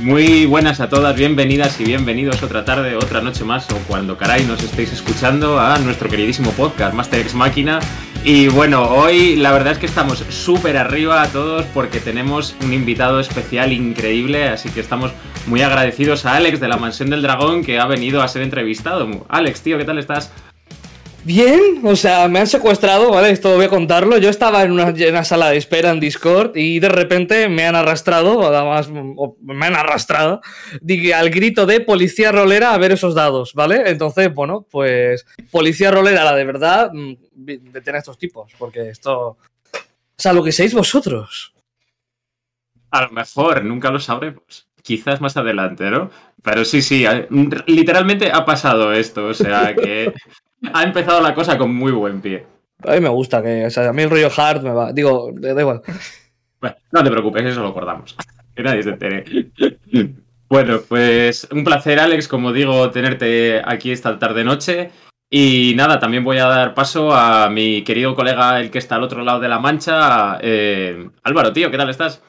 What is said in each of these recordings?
Muy buenas a todas, bienvenidas y bienvenidos otra tarde, otra noche más o cuando caray nos estéis escuchando a nuestro queridísimo podcast Master X Máquina. Y bueno, hoy la verdad es que estamos súper arriba a todos porque tenemos un invitado especial increíble, así que estamos muy agradecidos a Alex de la Mansión del Dragón que ha venido a ser entrevistado. Alex, tío, ¿qué tal estás? Bien, o sea, me han secuestrado, ¿vale? Esto voy a contarlo. Yo estaba en una, sala de espera en Discord y de repente me han arrastrado, además, me han arrastrado, al grito de policía rolera a ver esos dados, ¿vale? Entonces, bueno, pues policía rolera, la de verdad, mm, detén a estos tipos, porque esto. O sea, lo que seáis vosotros. A lo mejor, nunca lo sabremos. Quizás más adelante, ¿no? Pero sí, sí, literalmente ha pasado esto, o sea que ha empezado la cosa con muy buen pie. A mí me gusta que, o sea, a mí el rollo hard me va. Digo, da igual. Bueno, no te preocupes, eso lo acordamos. Que nadie se entere. Bueno, pues un placer, Alex, como digo, tenerte aquí esta tarde-noche. Y nada, también voy a dar paso a mi querido colega, el que está al otro lado de la mancha, eh, Álvaro, tío, ¿qué tal estás?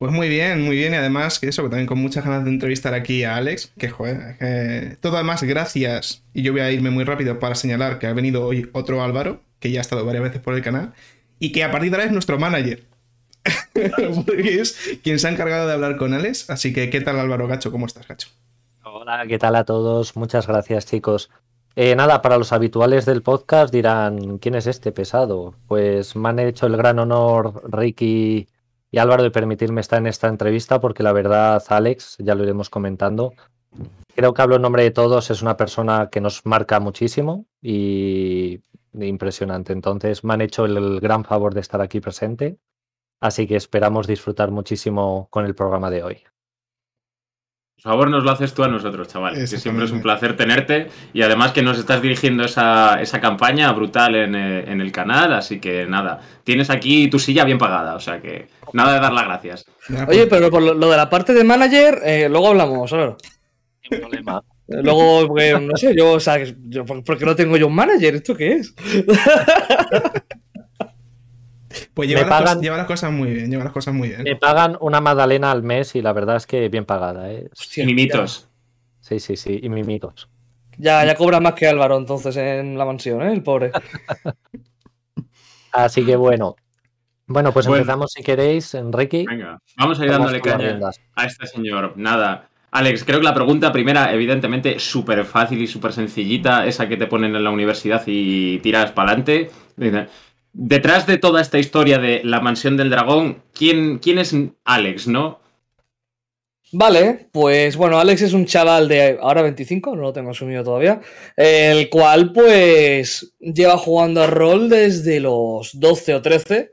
Pues muy bien, muy bien. Y además, que eso, que también con muchas ganas de entrevistar aquí a Alex, que joder, todo además gracias. Y yo voy a irme muy rápido para señalar que ha venido hoy otro Álvaro, que ya ha estado varias veces por el canal, y que a partir de ahora es nuestro manager. es quien se ha encargado de hablar con Alex. Así que, ¿qué tal Álvaro Gacho? ¿Cómo estás, Gacho? Hola, ¿qué tal a todos? Muchas gracias, chicos. Eh, nada, para los habituales del podcast dirán, ¿quién es este pesado? Pues me han hecho el gran honor Ricky y Álvaro de permitirme estar en esta entrevista porque la verdad, Alex, ya lo iremos comentando, creo que hablo en nombre de todos, es una persona que nos marca muchísimo y impresionante. Entonces me han hecho el gran favor de estar aquí presente, así que esperamos disfrutar muchísimo con el programa de hoy. Por favor, nos lo haces tú a nosotros, chavales. Que siempre es un placer tenerte y además que nos estás dirigiendo esa, esa campaña brutal en, eh, en, el canal. Así que nada, tienes aquí tu silla bien pagada. O sea que nada de dar las gracias. Oye, pero por lo, de la parte de manager, eh, luego hablamos, ¿sabes? Sin problema. Luego, porque, no sé, yo, o sea, yo, ¿por qué no tengo yo un manager? ¿Esto qué es? Pues lleva, las cosas, muy bien, lleva las cosas muy bien. Me pagan una magdalena al mes y la verdad es que bien pagada. ¿eh? Hostia, mimitos. Sí, sí, sí, y mimitos. Ya, ya cobra más que Álvaro entonces en la mansión, ¿eh? el pobre. Así que bueno. Bueno, pues empezamos si queréis, Enrique. Venga, vamos a ir dándole caña a este señor. Nada. Alex, creo que la pregunta primera, evidentemente, súper fácil y súper sencillita, esa que te ponen en la universidad y tiras para adelante. Detrás de toda esta historia de la mansión del dragón, ¿quién, quién es Alex, no? Vale, pues bueno, Alex es un chaval de ahora 25, no lo tengo asumido todavía, el cual pues lleva jugando a rol desde los 12 o 13,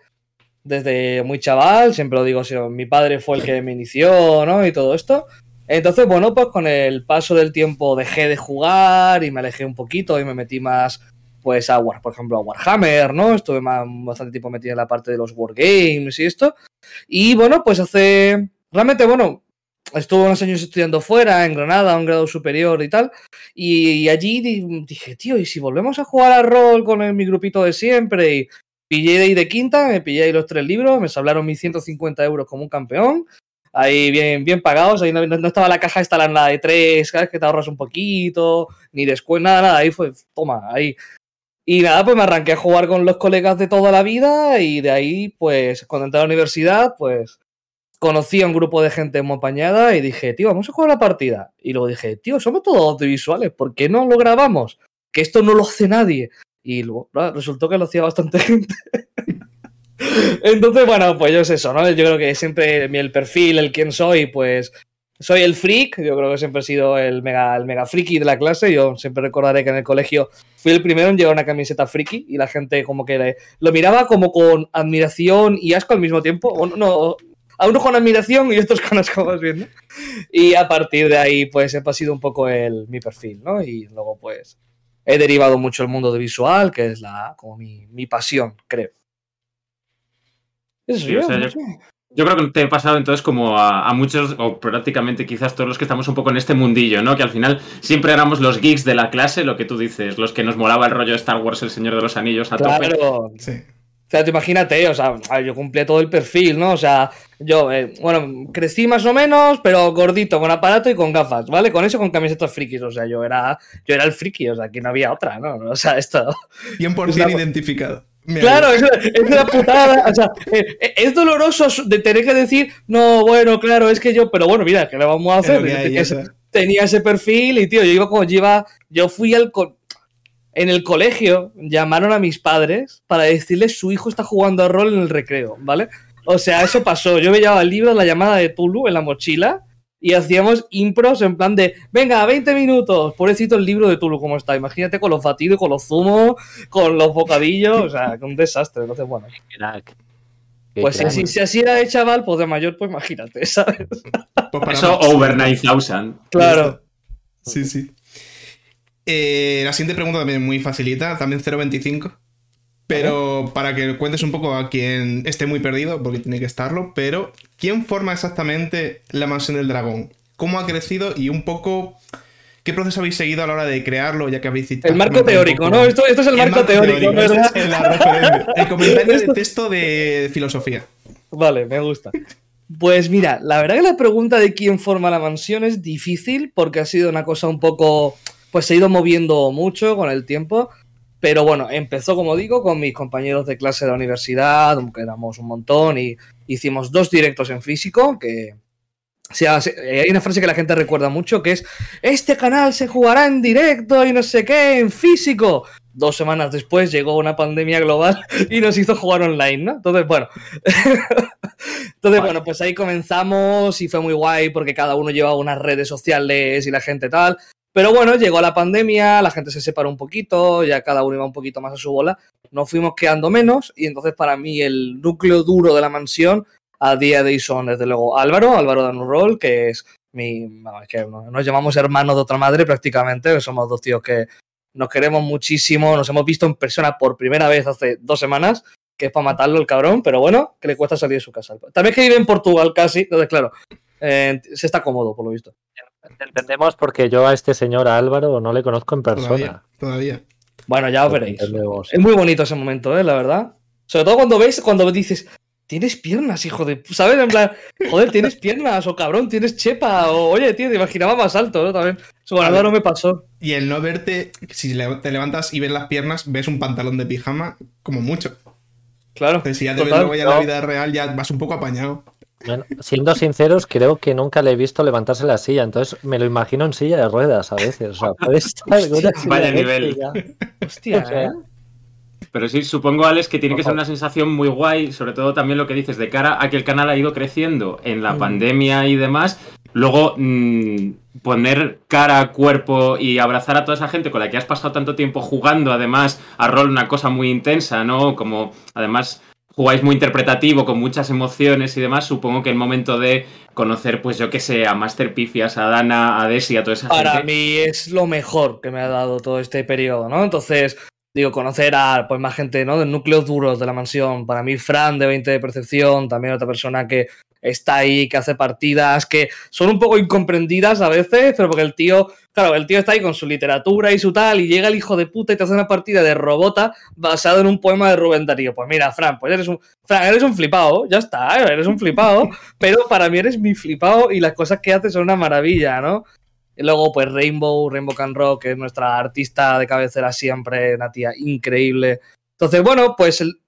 desde muy chaval, siempre lo digo, mi padre fue el que me inició, ¿no? Y todo esto. Entonces, bueno, pues con el paso del tiempo dejé de jugar y me alejé un poquito y me metí más pues a por ejemplo, a Warhammer, ¿no? Estuve bastante tiempo metido en la parte de los Wargames y esto. Y bueno, pues hace. Realmente, bueno, estuve unos años estudiando fuera, en Granada, a un grado superior y tal. Y, allí dije, tío, ¿y si volvemos a jugar al rol con mi grupito de siempre? Y pillé ahí de quinta, me pillé ahí los tres libros, me hablaron mis 150 euros como un campeón. Ahí bien, bien pagados, ahí no, estaba la caja esta la de tres, vez que te ahorras un poquito, ni después, nada, nada, ahí fue, toma, ahí y nada, pues me arranqué a jugar con los colegas de toda la vida y de ahí, pues, cuando entré a la universidad, pues, conocí a un grupo de gente muy apañada y dije, tío, vamos a jugar la partida. Y luego dije, tío, somos todos audiovisuales, ¿por qué no lo grabamos? Que esto no lo hace nadie. Y luego resultó que lo hacía bastante gente. Entonces, bueno, pues yo es eso, ¿no? Yo creo que siempre el perfil, el quién soy, pues soy el freak, yo creo que siempre he sido el mega, el mega friki de la clase. Yo siempre recordaré que en el colegio fui el primero en llevar una camiseta friki y la gente como que lo miraba como con admiración y asco al mismo tiempo. O no, a uno con admiración y otros con asco más bien, Y a partir de ahí, pues he sido un poco el, mi perfil, ¿no? Y luego, pues, he derivado mucho el mundo de visual, que es la, como mi, mi pasión, creo. Eso sí, yo creo que te he pasado entonces como a, muchos, o prácticamente quizás todos los que estamos un poco en este mundillo, ¿no? Que al final siempre éramos los geeks de la clase, lo que tú dices, los que nos molaba el rollo de Star Wars, el Señor de los Anillos a claro. Sí. O sea, te imagínate, o sea, yo cumplí todo el perfil, ¿no? O sea, Yo, eh, bueno, crecí más o menos, pero gordito, con aparato y con gafas, ¿vale? Con eso, con camisetas frikis. O sea, yo era, yo era el friki, o sea, aquí no había otra, ¿no? O sea, esto. 100% identificado. Me Claro, es, es una putada. O sea, eh, eh, es doloroso de tener que decir, no, bueno, claro, es que yo, pero bueno, mira, ¿qué le vamos a hacer? hay, Tenía ese- está. tenía ese perfil y, tío, yo iba como yo iba, yo fui al. co- En el colegio llamaron a mis padres para decirles su hijo está jugando a rol en el recreo, ¿vale? O sea, eso pasó. Yo me llevaba el libro, la llamada de Tulu en la mochila y hacíamos impros en plan de, venga, 20 minutos. Pobrecito el libro de Tulu, ¿cómo está? Imagínate con los batidos, con los zumos, con los bocadillos, o sea, que un desastre. Entonces, bueno. Crack. Qué Pues si, crack. si, si así era de chaval, pues de mayor, pues imagínate, ¿sabes? Pues Eso over 9000. Claro. Sí, sí. Eh, la siguiente pregunta también muy facilita, también 0.25. Pero para que cuentes un poco a quien esté muy perdido, porque tiene que estarlo, pero ¿quién forma exactamente la mansión del dragón? ¿Cómo ha crecido y un poco qué proceso habéis seguido a la hora de crearlo, ya que habéis El marco teórico, ¿no? Esto, esto es el, marco, teórico, esta ¿verdad? es la referencia. El comentario de texto de filosofía. Vale, me gusta. Pues mira, la verdad que la pregunta de quién forma la mansión es difícil porque ha sido una cosa un poco, pues se ha ido moviendo mucho con el tiempo. Pero bueno, empezó, como digo, con mis compañeros de clase de la universidad, que éramos un montón, y hicimos dos directos en físico, que o se- hay una frase que la gente recuerda mucho, que es, este canal se jugará en directo y no sé qué, en físico. Dos semanas después llegó una pandemia global y nos hizo jugar online, ¿no? Entonces, bueno. Entonces, bueno, pues ahí comenzamos y fue muy guay porque cada uno llevaba unas redes sociales y la gente tal. Pero bueno, llegó la pandemia, la gente se separó un poquito, ya cada uno iba un poquito más a su bola, nos fuimos quedando menos y entonces para mí el núcleo duro de la mansión a día de hoy son desde luego Álvaro, Álvaro Danurrol, que es mi, bueno, es que nos llamamos hermanos de otra madre prácticamente, somos dos tíos que nos queremos muchísimo, nos hemos visto en persona por primera vez hace dos semanas, que es para matarlo el cabrón, pero bueno, que le cuesta salir de su casa. También que vive en Portugal casi, entonces claro, eh, se está cómodo por lo visto. Te Entendemos porque yo a este señor a Álvaro no le conozco en persona. Todavía. Todavía. Bueno, ya os veréis. entendemos. Es muy bonito ese momento, ¿eh? La verdad. Sobre todo cuando ves, cuando dices, tienes piernas, hijo de... ¿Sabes? En plan, joder, tienes piernas, o cabrón, tienes chepa, o oye, tío, te imaginaba más alto, ¿no? También. Ver. Álvaro me pasó. Y el no verte, si te levantas y ves las piernas, ves un pantalón de pijama como mucho. Claro. Entonces, si ya te ves total. luego ya en la no. vida real, ya vas un poco apañado. Bueno, siendo sinceros, creo que nunca le he visto levantarse la silla, entonces me lo imagino en silla de ruedas a veces. O sea, puede estar silla Vaya nivel. Hostia, O sea, ¿eh? Pero sí, supongo, Alex, que tiene que ser una sensación muy guay, sobre todo también lo que dices, de cara a que el canal ha ido creciendo en la Mm. pandemia y demás. Luego, mm, poner cara, cuerpo y abrazar a toda esa gente con la que has pasado tanto tiempo jugando, además, a rol, una cosa muy intensa, ¿no? Como, además, jugáis muy interpretativo, con muchas emociones y demás. Supongo que el momento de conocer, pues yo que sé, a Master Pifias, a Dana, a Desi, a toda esa Para gente. mí es lo mejor que me ha dado todo este periodo, ¿no? Entonces, digo, conocer a pues, más gente, ¿no? Del núcleo duros de la mansión. Para mí, Fran, de 20 de percepción, también otra persona que está ahí, que hace partidas, que son un poco incomprendidas a veces, pero porque el tío, claro, el tío está ahí con su literatura y su tal, y llega el hijo de puta y te hace una partida de robota basado en un poema de Rubén Darío. Pues mira, Fran, pues eres un, Fran, eres un flipado, ya está, eres un flipado, pero para mí eres mi flipado y las cosas que haces son una maravilla, ¿no? Y luego, pues Rainbow, Rainbow Can Rock, que es nuestra artista de cabecera siempre, una tía increíble. Entonces, bueno, pues el,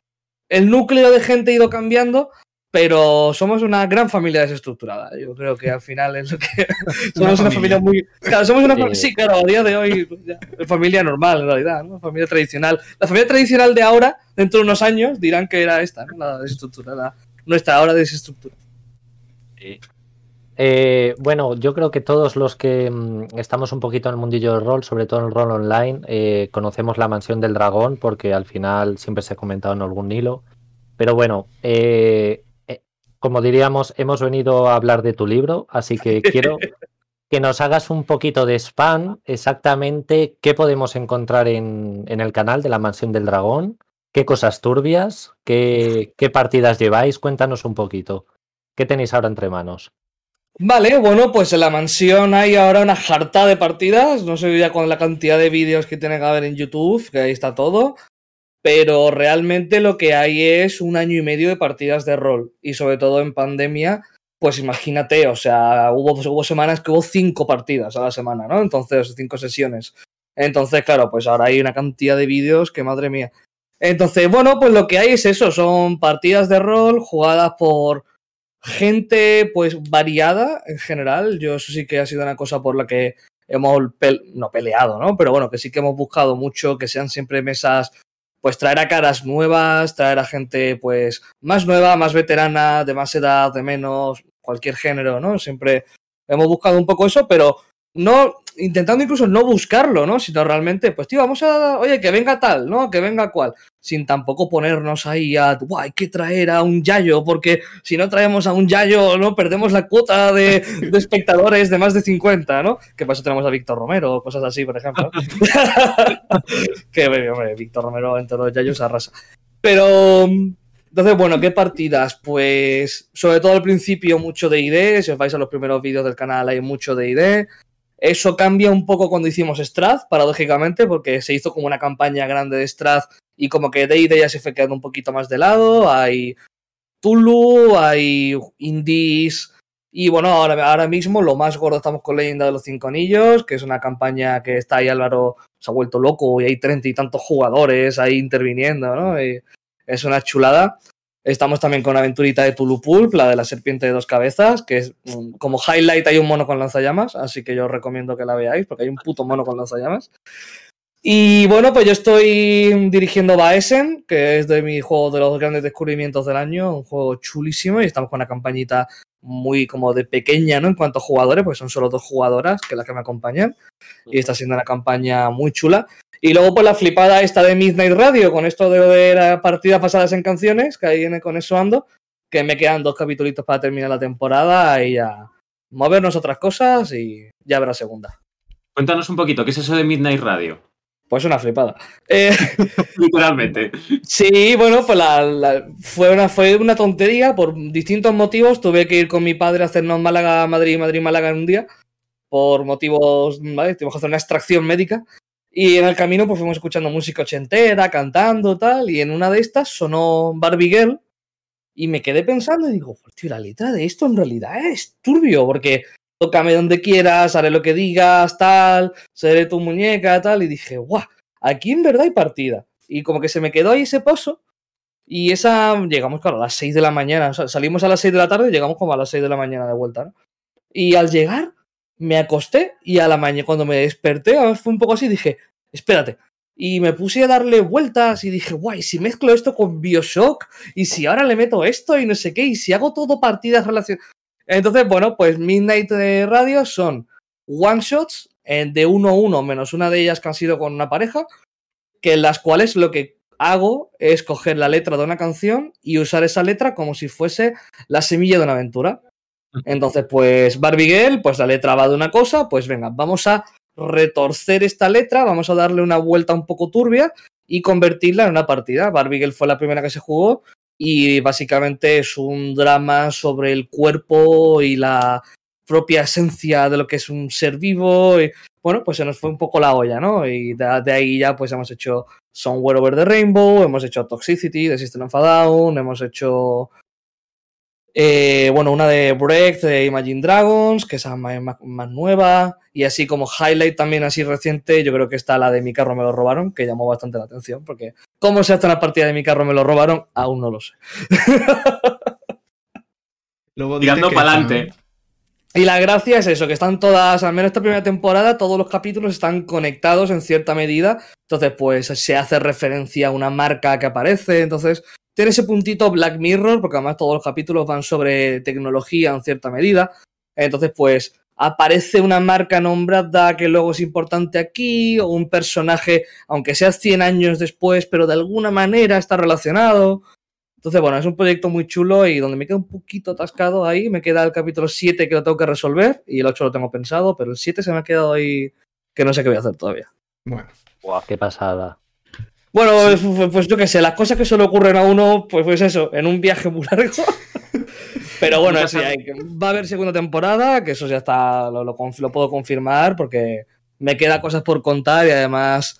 el núcleo de gente ha ido cambiando, pero somos una gran familia desestructurada. Yo creo que al final es lo que. somos una familia, familia. muy. Claro, somos una Sí. familia. Sí, claro, a día de hoy, pues, ya, familia normal en realidad, ¿no? Familia tradicional. La familia tradicional de ahora, dentro de unos años, dirán que era esta, ¿no? La desestructurada. Nuestra ahora desestructurada. Eh, bueno, yo creo que todos los que mm, estamos un poquito en el mundillo del rol, sobre todo en el rol online, eh, conocemos la mansión del dragón porque al final siempre se ha comentado en algún hilo. Pero bueno, eh, eh, como diríamos, hemos venido a hablar de tu libro, así que quiero que nos hagas un poquito de spam exactamente qué podemos encontrar en, en el canal de la mansión del dragón, qué cosas turbias, qué, qué partidas lleváis, cuéntanos un poquito. ¿Qué tenéis ahora entre manos? Vale, bueno, pues en la mansión hay ahora una jarta de partidas. No sé ya con la cantidad de vídeos que tiene que haber en YouTube, que ahí está todo. Pero realmente lo que hay es un año y medio de partidas de rol y sobre todo en pandemia, pues imagínate, o sea, hubo, hubo semanas que hubo cinco partidas a la semana, ¿no? Entonces, cinco sesiones. Entonces, claro, pues ahora hay una cantidad de vídeos que madre mía. Entonces, bueno, pues lo que hay es eso, son partidas de rol jugadas por gente pues variada en general. Yo eso sí que ha sido una cosa por la que hemos no peleado, ¿no? Pero bueno, que sí que hemos buscado mucho que sean siempre mesas pues traer a caras nuevas, traer a gente pues más nueva, más veterana, de más edad, de menos, cualquier género, ¿no? Siempre hemos buscado un poco eso, pero no intentando incluso no buscarlo, ¿no? Sino realmente, pues tío, vamos a, oye, que venga tal, ¿no? Que venga cual, sin tampoco ponernos ahí a, Buah, hay que traer a un Yayo, porque si no traemos a un Yayo, ¿no? Perdemos la cuota de, espectadores de más de 50, ¿no? Que por eso tenemos a Víctor Romero, cosas así, por ejemplo. que, hombre, Víctor Romero entre los Yayos arrasa. Pero, entonces, bueno, ¿qué partidas? Pues, sobre todo al principio, mucho de ID. Si os vais a los primeros vídeos del canal, hay mucho de ID. Eso cambia un poco cuando hicimos Strath, paradójicamente, porque se hizo como una campaña grande de Strath y como que D&D ya se fue quedando un poquito más de lado. Hay Tulu, hay Indies y bueno, ahora, ahora mismo lo más gordo estamos con Leyenda de los Cinco Anillos, que es una campaña que está ahí Álvaro, se ha vuelto loco y hay treinta y tantos jugadores ahí interviniendo, ¿no? Es una chulada. Estamos también con aventurita de Tulupulp, la de la serpiente de dos cabezas, que es como highlight hay un mono con lanzallamas, así que yo os recomiendo que la veáis, porque hay un puto mono con lanzallamas. Y bueno, pues yo estoy dirigiendo Baesen, que es de mi juego de los grandes descubrimientos del año, un juego chulísimo, y estamos con una campañita muy como de pequeña, ¿no? En cuanto a jugadores, pues son solo dos jugadoras que las que me acompañan, y está siendo una campaña muy chula. Y luego, pues la flipada esta de Midnight Radio, con esto de, de partidas pasadas en canciones, que ahí viene con eso ando, que me quedan dos capítulos para terminar la temporada y ya movernos otras cosas y ya habrá segunda. Cuéntanos un poquito, ¿qué es eso de Midnight Radio? Pues una flipada. Eh, Literalmente. Sí, bueno, pues fue, una, fue una tontería por distintos motivos. Tuve que ir con mi padre a hacernos Málaga, Madrid, Madrid, Málaga en un día. Por motivos, ¿vale? Tuvimos que hacer una extracción médica. Y en el camino pues fuimos escuchando música ochentera, cantando, tal, y en una de estas sonó Barbie y me quedé pensando y digo, tío, la letra de esto en realidad es turbio, porque tócame donde quieras, haré lo que digas, tal, seré tu muñeca, tal, y dije, guau, aquí en verdad hay partida. Y como que se me quedó ahí ese pozo, y esa, llegamos, claro, a las 6 de la mañana, salimos a las 6 de la tarde y llegamos como a las 6 de la mañana de vuelta. Y al llegar, me acosté y a la mañana cuando me desperté, fue un poco así, dije, espérate. Y me puse a darle vueltas y dije, guay, si mezclo esto con Bioshock y si ahora le meto esto y no sé qué, y si hago todo partidas relacionadas. Entonces, bueno, pues Midnight Radio son one shots eh, de uno a uno, menos una de ellas que han sido con una pareja, que en las cuales lo que hago es coger la letra de una canción y usar esa letra como si fuese la semilla de una aventura. Entonces, pues Barbie pues la letra va de una cosa, pues venga, vamos a retorcer esta letra, vamos a darle una vuelta un poco turbia y convertirla en una partida. Barbie fue la primera que se jugó y básicamente es un drama sobre el cuerpo y la propia esencia de lo que es un ser vivo. Y, bueno, pues se nos fue un poco la olla, ¿no? Y de, ahí ya pues hemos hecho Somewhere Over the Rainbow, hemos hecho Toxicity de System of a Down, hemos hecho eh, bueno, una de Break, de Imagine Dragons, que es más, más, nueva. Y así como highlight también así reciente, yo creo que está la de Mi carro me lo robaron, que llamó bastante la atención, porque cómo se hace una partida de Mi carro me lo robaron, aún no lo sé. Tirando para adelante. Y la gracia es eso, que están todas, al menos esta primera temporada, todos los capítulos están conectados en cierta medida. Entonces, pues se hace referencia a una marca que aparece. Entonces, tiene ese puntito Black Mirror, porque además todos los capítulos van sobre tecnología en cierta medida. Entonces, pues aparece una marca nombrada que luego es importante aquí, o un personaje, aunque sea 100 años después, pero de alguna manera está relacionado. Entonces, bueno, es un proyecto muy chulo y donde me queda un poquito atascado ahí, me queda el capítulo 7 que lo tengo que resolver y el 8 lo tengo pensado, pero el 7 se me ha quedado ahí que no sé qué voy a hacer todavía. Bueno. Guau, qué pasada. Bueno, pues, yo qué sé, las cosas que solo ocurren a uno, pues, pues eso, en un viaje muy largo. Pero bueno, sí, va a haber segunda temporada, que eso ya está, lo, lo, puedo confirmar, porque me queda cosas por contar y además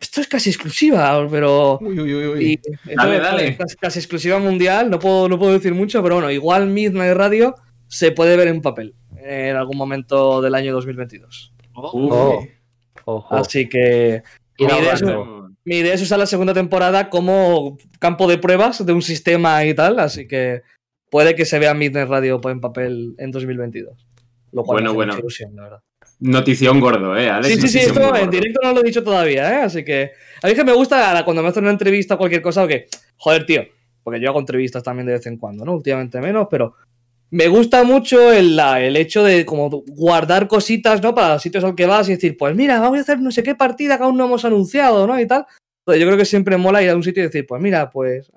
esto es casi exclusiva, pero. Uy, uy, uy, uy. y Dale, es dale. Casi, casi exclusiva mundial, no puedo, no puedo decir mucho, pero bueno, igual Midnight Radio se puede ver en papel en algún momento del año 2022. Uf. Oh. Ojo. Así que mi idea es- ahorrando. mi idea es usar la segunda temporada como campo de pruebas de un sistema y tal, así que puede que se vea Midnight Radio en papel en 2022. Lo cual Bueno, me hace bueno. mucha ilusión, la verdad. Notición gordo, ¿eh? Alex? Sí, sí, sí, esto en directo no lo he dicho todavía, ¿eh? Así que a mí es que me gusta cuando me hacen una entrevista o cualquier cosa, que, joder, tío, porque yo hago entrevistas también de vez en cuando, ¿no? Últimamente menos, pero me gusta mucho el, la- el hecho de como guardar cositas, ¿no? Para los sitios al que vas y decir, pues mira, vamos a hacer no sé qué partida que aún no hemos anunciado, ¿no? Y tal. Entonces yo creo que siempre mola ir a un sitio y decir, pues mira, pues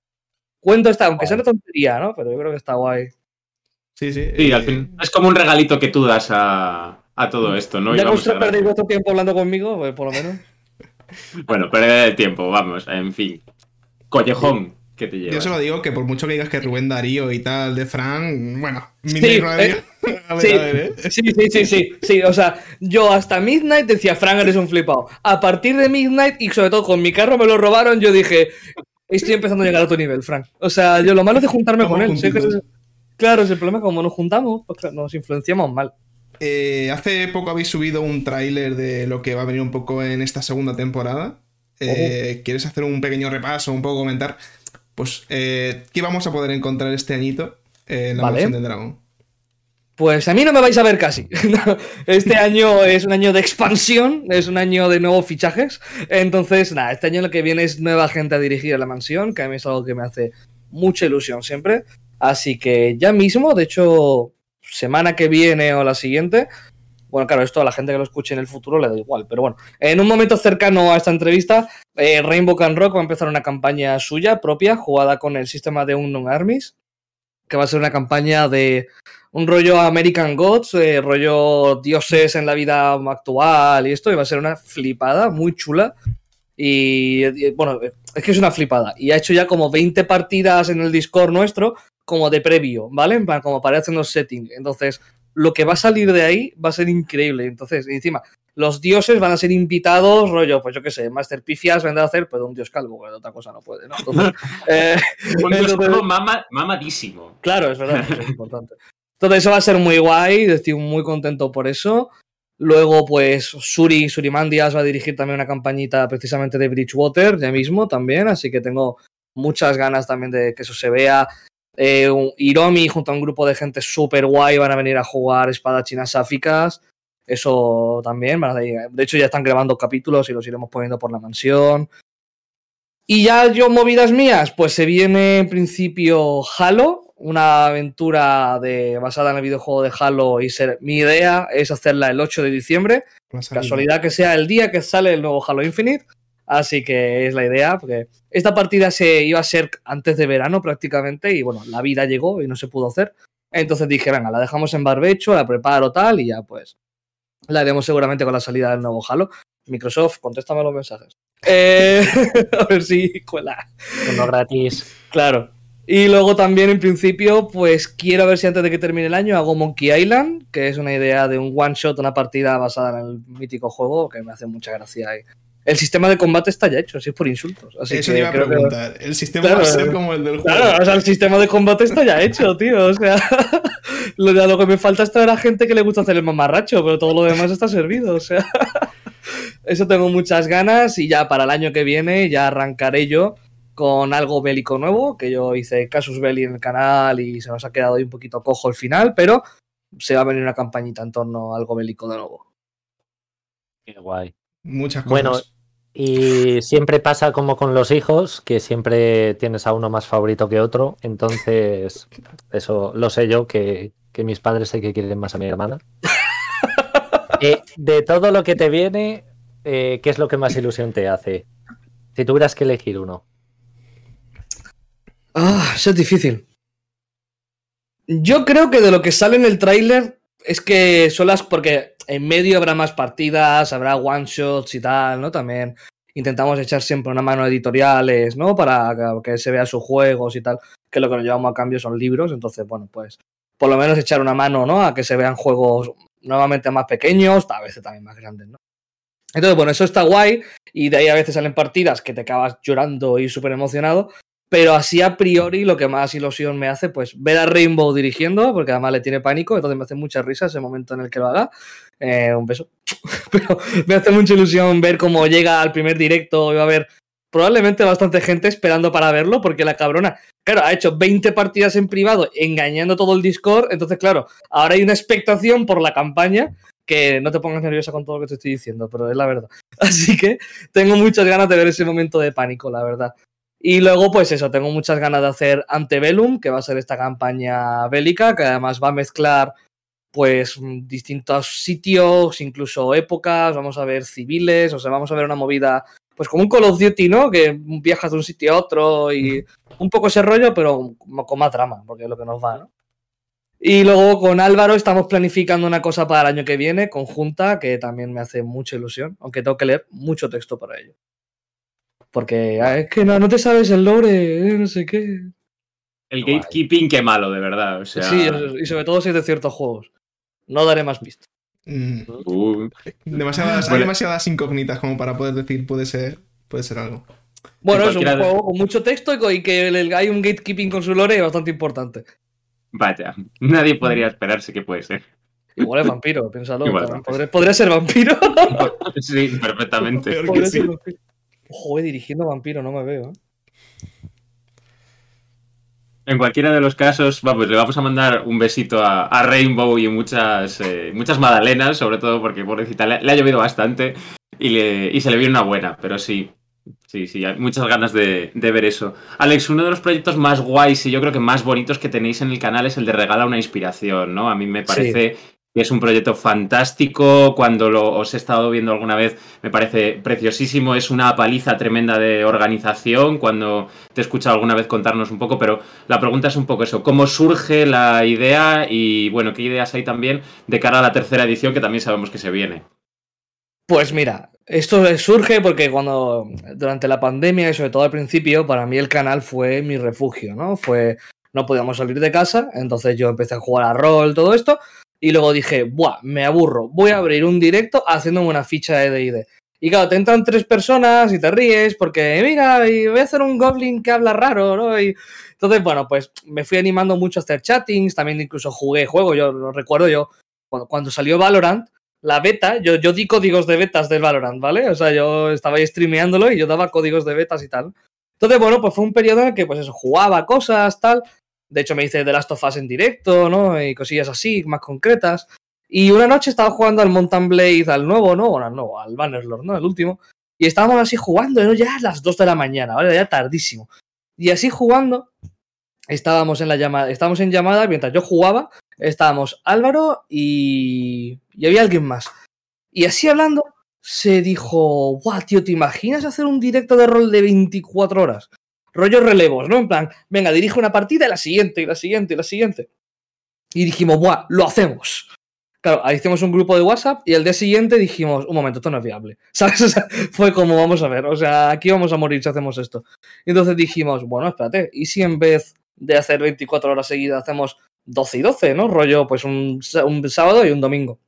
cuento esta, aunque sea una tontería, ¿no? Pero yo creo que está guay. Sí, sí. Sí, eh, al fin. Es como un regalito que tú das a, a todo esto, ¿no? Ya que vosotros perdéis vuestro tiempo hablando conmigo, pues por lo menos. Bueno, perder el tiempo, vamos, en fin. Collejón, que te lleva. Yo solo digo que por mucho que digas que Rubén Darío y tal de Fran, bueno, Sí, Midnight Radio. a ver, sí. a ver, ¿eh? Sí, sí, sí, sí, sí. O sea, yo hasta Midnight decía, Frank, eres un flipado. A partir de Midnight, y sobre todo con mi carro me lo robaron, yo dije, estoy empezando a llegar a tu nivel, Frank. O sea, yo lo malo es de juntarme con él. sé que juntitos. es- claro, es el problema, como nos juntamos, pues claro, nos influenciamos mal. Eh, hace poco habéis subido un tráiler de lo que va a venir un poco en esta segunda temporada. Eh, ¿Quieres hacer un pequeño repaso, un poco comentar? Pues, eh, ¿qué vamos a poder encontrar este añito en la Vale. mansión del dragón? Pues a mí no me vais a ver casi. Este año es un año de expansión, es un año de nuevos fichajes. Entonces, nada, este año lo que viene es nueva gente a dirigir a la mansión, que a mí es algo que me hace mucha ilusión siempre. Así que ya mismo, de hecho, semana que viene o la siguiente, bueno, claro, esto a la gente que lo escuche en el futuro le da igual, pero bueno, en un momento cercano a esta entrevista, eh, Rainbow Can Rock va a empezar una campaña suya propia, jugada con el sistema de Unknown Armies, que va a ser una campaña de un rollo American Gods, eh, rollo dioses en la vida actual y esto, y va a ser una flipada muy chula. Y, bueno, es que es una flipada. Y ha hecho ya como 20 partidas en el Discord nuestro, como de previo, ¿vale? En Como para hacernos setting. Entonces, lo que va a salir de ahí va a ser increíble. Entonces, encima, los dioses van a ser invitados, rollo, pues yo qué sé, Master Pifias vendrá a hacer, pues un dios calvo, que de otra cosa no puede, ¿no? Entonces, eh, Un descuento mama- mamadísimo. Claro, es verdad, eso es importante. Entonces eso va a ser muy guay, estoy muy contento por eso. Luego, pues, Suri, Surimandias va a dirigir también una campañita precisamente de Bridgewater, ya mismo también, así que tengo muchas ganas también de que eso se vea. Eh, Hiromi junto a un grupo de gente súper guay van a venir a jugar espadachinas sáficas. Eso también, de hecho ya están grabando capítulos y los iremos poniendo por la mansión. Y ya yo, movidas mías, pues se viene en principio Halo, una aventura de, basada en el videojuego de Halo y ser, mi idea es hacerla el 8 de diciembre, casualidad que sea el día que sale el nuevo Halo Infinite, así que es la idea, porque esta partida se iba a ser antes de verano prácticamente y bueno, la vida llegó y no se pudo hacer, entonces dije, venga, la dejamos en barbecho, la preparo tal y ya pues la haremos seguramente con la salida del nuevo Halo. Microsoft, contéstame los mensajes. Eh, a ver si cuela. Uno gratis. Claro. Y luego también, en principio, pues quiero ver si antes de que termine el año hago Monkey Island, que es una idea de un one shot, una partida basada en el mítico juego, que me hace mucha gracia. Y el sistema de combate está ya hecho, así es por insultos. Así Eso que te iba a creo que- preguntar. El sistema Claro. va a ser como el del juego. Claro, o sea, el sistema de combate está ya hecho, tío. O sea, lo, lo que me falta es traer a gente que le gusta hacer el mamarracho, pero todo lo demás está servido. O sea, eso tengo muchas ganas y ya para el año que viene ya arrancaré yo con algo bélico nuevo, que yo hice Casus Belli en el canal y se nos ha quedado ahí un poquito cojo el final, pero se va a venir una campañita en torno a algo bélico de nuevo. Qué guay. Muchas cosas. Bueno, Y siempre pasa como con los hijos, que siempre tienes a uno más favorito que otro. Entonces, eso lo sé yo, que, que mis padres sé que quieren más a mi hermana. Eh, de todo lo que te viene, eh, ¿qué es lo que más ilusión te hace? Si tuvieras que elegir uno. Ah, eso es difícil. Yo creo que de lo que sale en el tráiler es que son las. Porque en medio habrá más partidas, habrá one shots y tal, ¿no? También intentamos echar siempre una mano a editoriales, ¿no? Para que, se vea sus juegos y tal. Que lo que nos llevamos a cambio son libros. Entonces, bueno, pues. Por lo menos echar una mano, ¿no? A que se vean juegos nuevamente más pequeños, a veces también más grandes, ¿no? Entonces, bueno, eso está guay y de ahí a veces salen partidas que te acabas llorando y súper emocionado, pero así a priori lo que más ilusión me hace, pues ver a Rainbow dirigiendo, porque además le tiene pánico, entonces me hace mucha risa ese momento en el que lo haga. Eh, un beso. pero me hace mucha ilusión ver cómo llega al primer directo y va a haber probablemente bastante gente esperando para verlo, porque la cabrona, claro, ha hecho 20 partidas en privado engañando todo el Discord, entonces claro, ahora hay una expectación por la campaña que no te pongas nerviosa con todo lo que te estoy diciendo, pero es la verdad. Así que tengo muchas ganas de ver ese momento de pánico, la verdad. Y luego, pues eso, tengo muchas ganas de hacer Antebellum, que va a ser esta campaña bélica, que además va a mezclar pues distintos sitios, incluso épocas, vamos a ver civiles, o sea, vamos a ver una movida, pues como un Call of Duty, ¿no? Que viajas de un sitio a otro y un poco ese rollo, pero con más drama, porque es lo que nos va, ¿no? Y luego con Álvaro estamos planificando una cosa para el año que viene, conjunta, que también me hace mucha ilusión, aunque tengo que leer mucho texto para ello. Porque ah, es que no, no te sabes el lore, eh, no sé qué. El gatekeeping, qué malo, de verdad. Sí, y sobre todo si es de ciertos juegos. No daré más pistas. Mm. Uh. Demasiadas, Hay demasiadas incógnitas como para poder decir puede ser, puede ser algo. Bueno, es un juego con mucho texto y que hay un gatekeeping con su lore bastante importante. Vaya, nadie podría esperarse que puede ser. Igual es vampiro, piénsalo. ¿Podría, ser vampiro? sí, perfectamente. Joder, dirigiendo vampiro, no me veo. ¿eh? En cualquiera de los casos, vamos, le vamos a mandar un besito a, Rainbow y muchas, eh, muchas magdalenas, sobre todo porque pobrecita le, le ha llovido bastante y, le, y se le viene una buena, pero sí, Sí, sí, hay muchas ganas de, ver eso. Alex, uno de los proyectos más guays y yo creo que más bonitos que tenéis en el canal es el de Regala una inspiración, ¿no? A mí me parece es un proyecto fantástico. Cuando lo, os he estado viendo alguna vez, me parece preciosísimo. Es una paliza tremenda de organización. Cuando te he escuchado alguna vez contarnos un poco, pero la pregunta es un poco eso: ¿cómo surge la idea? Y bueno, ¿qué ideas hay también de cara a la tercera edición que también sabemos que se viene? Pues mira, esto surge porque cuando durante la pandemia y sobre todo al principio, para mí el canal fue mi refugio, ¿no? Fue, no podíamos salir de casa, entonces yo empecé a jugar a rol, todo esto, y luego dije, buah, me aburro, voy a abrir un directo haciéndome una ficha de D&D. Y claro, te entran tres personas y te ríes porque, mira, voy a hacer un goblin que habla raro, ¿no? Y entonces, bueno, pues me fui animando mucho a hacer chattings, también incluso jugué juego, yo lo recuerdo yo, cuando, cuando salió Valorant, la beta, yo, yo di códigos de betas del Valorant, ¿vale? O sea, yo estaba ahí streameándolo y yo daba códigos de betas y tal. Entonces, bueno, pues fue un periodo en el que, pues eso, jugaba cosas, tal. De hecho, me hice The Last of Us en directo, ¿no? Y cosillas así, más concretas. Y una noche estaba jugando al Mountain Blade, al nuevo, ¿no? Bueno, al nuevo, al Bannerlord, ¿no? El último. Y estábamos así jugando, ¿no? Ya a las 2 de la mañana, ¿vale? Ya tardísimo. Y así jugando, estábamos en la llamada, estábamos en llamada mientras yo jugaba estábamos Álvaro y, y había alguien más. Y así hablando, se dijo, guau, tío, ¿te imaginas hacer un directo de rol de 24 horas? Rollos relevos, ¿no? En plan, venga, dirige una partida y la siguiente, y la siguiente, y la siguiente. Y dijimos, buah, lo hacemos. Claro, ahí hicimos un grupo de WhatsApp y el día siguiente dijimos, un momento, esto no es viable. ¿Sabes? Fue como, vamos a ver, o sea, aquí vamos a morir si hacemos esto. Y entonces dijimos, bueno, espérate, ¿y si en vez de hacer 24 horas seguidas hacemos 12 y 12, ¿no? Rollo, pues un, un sábado y un domingo.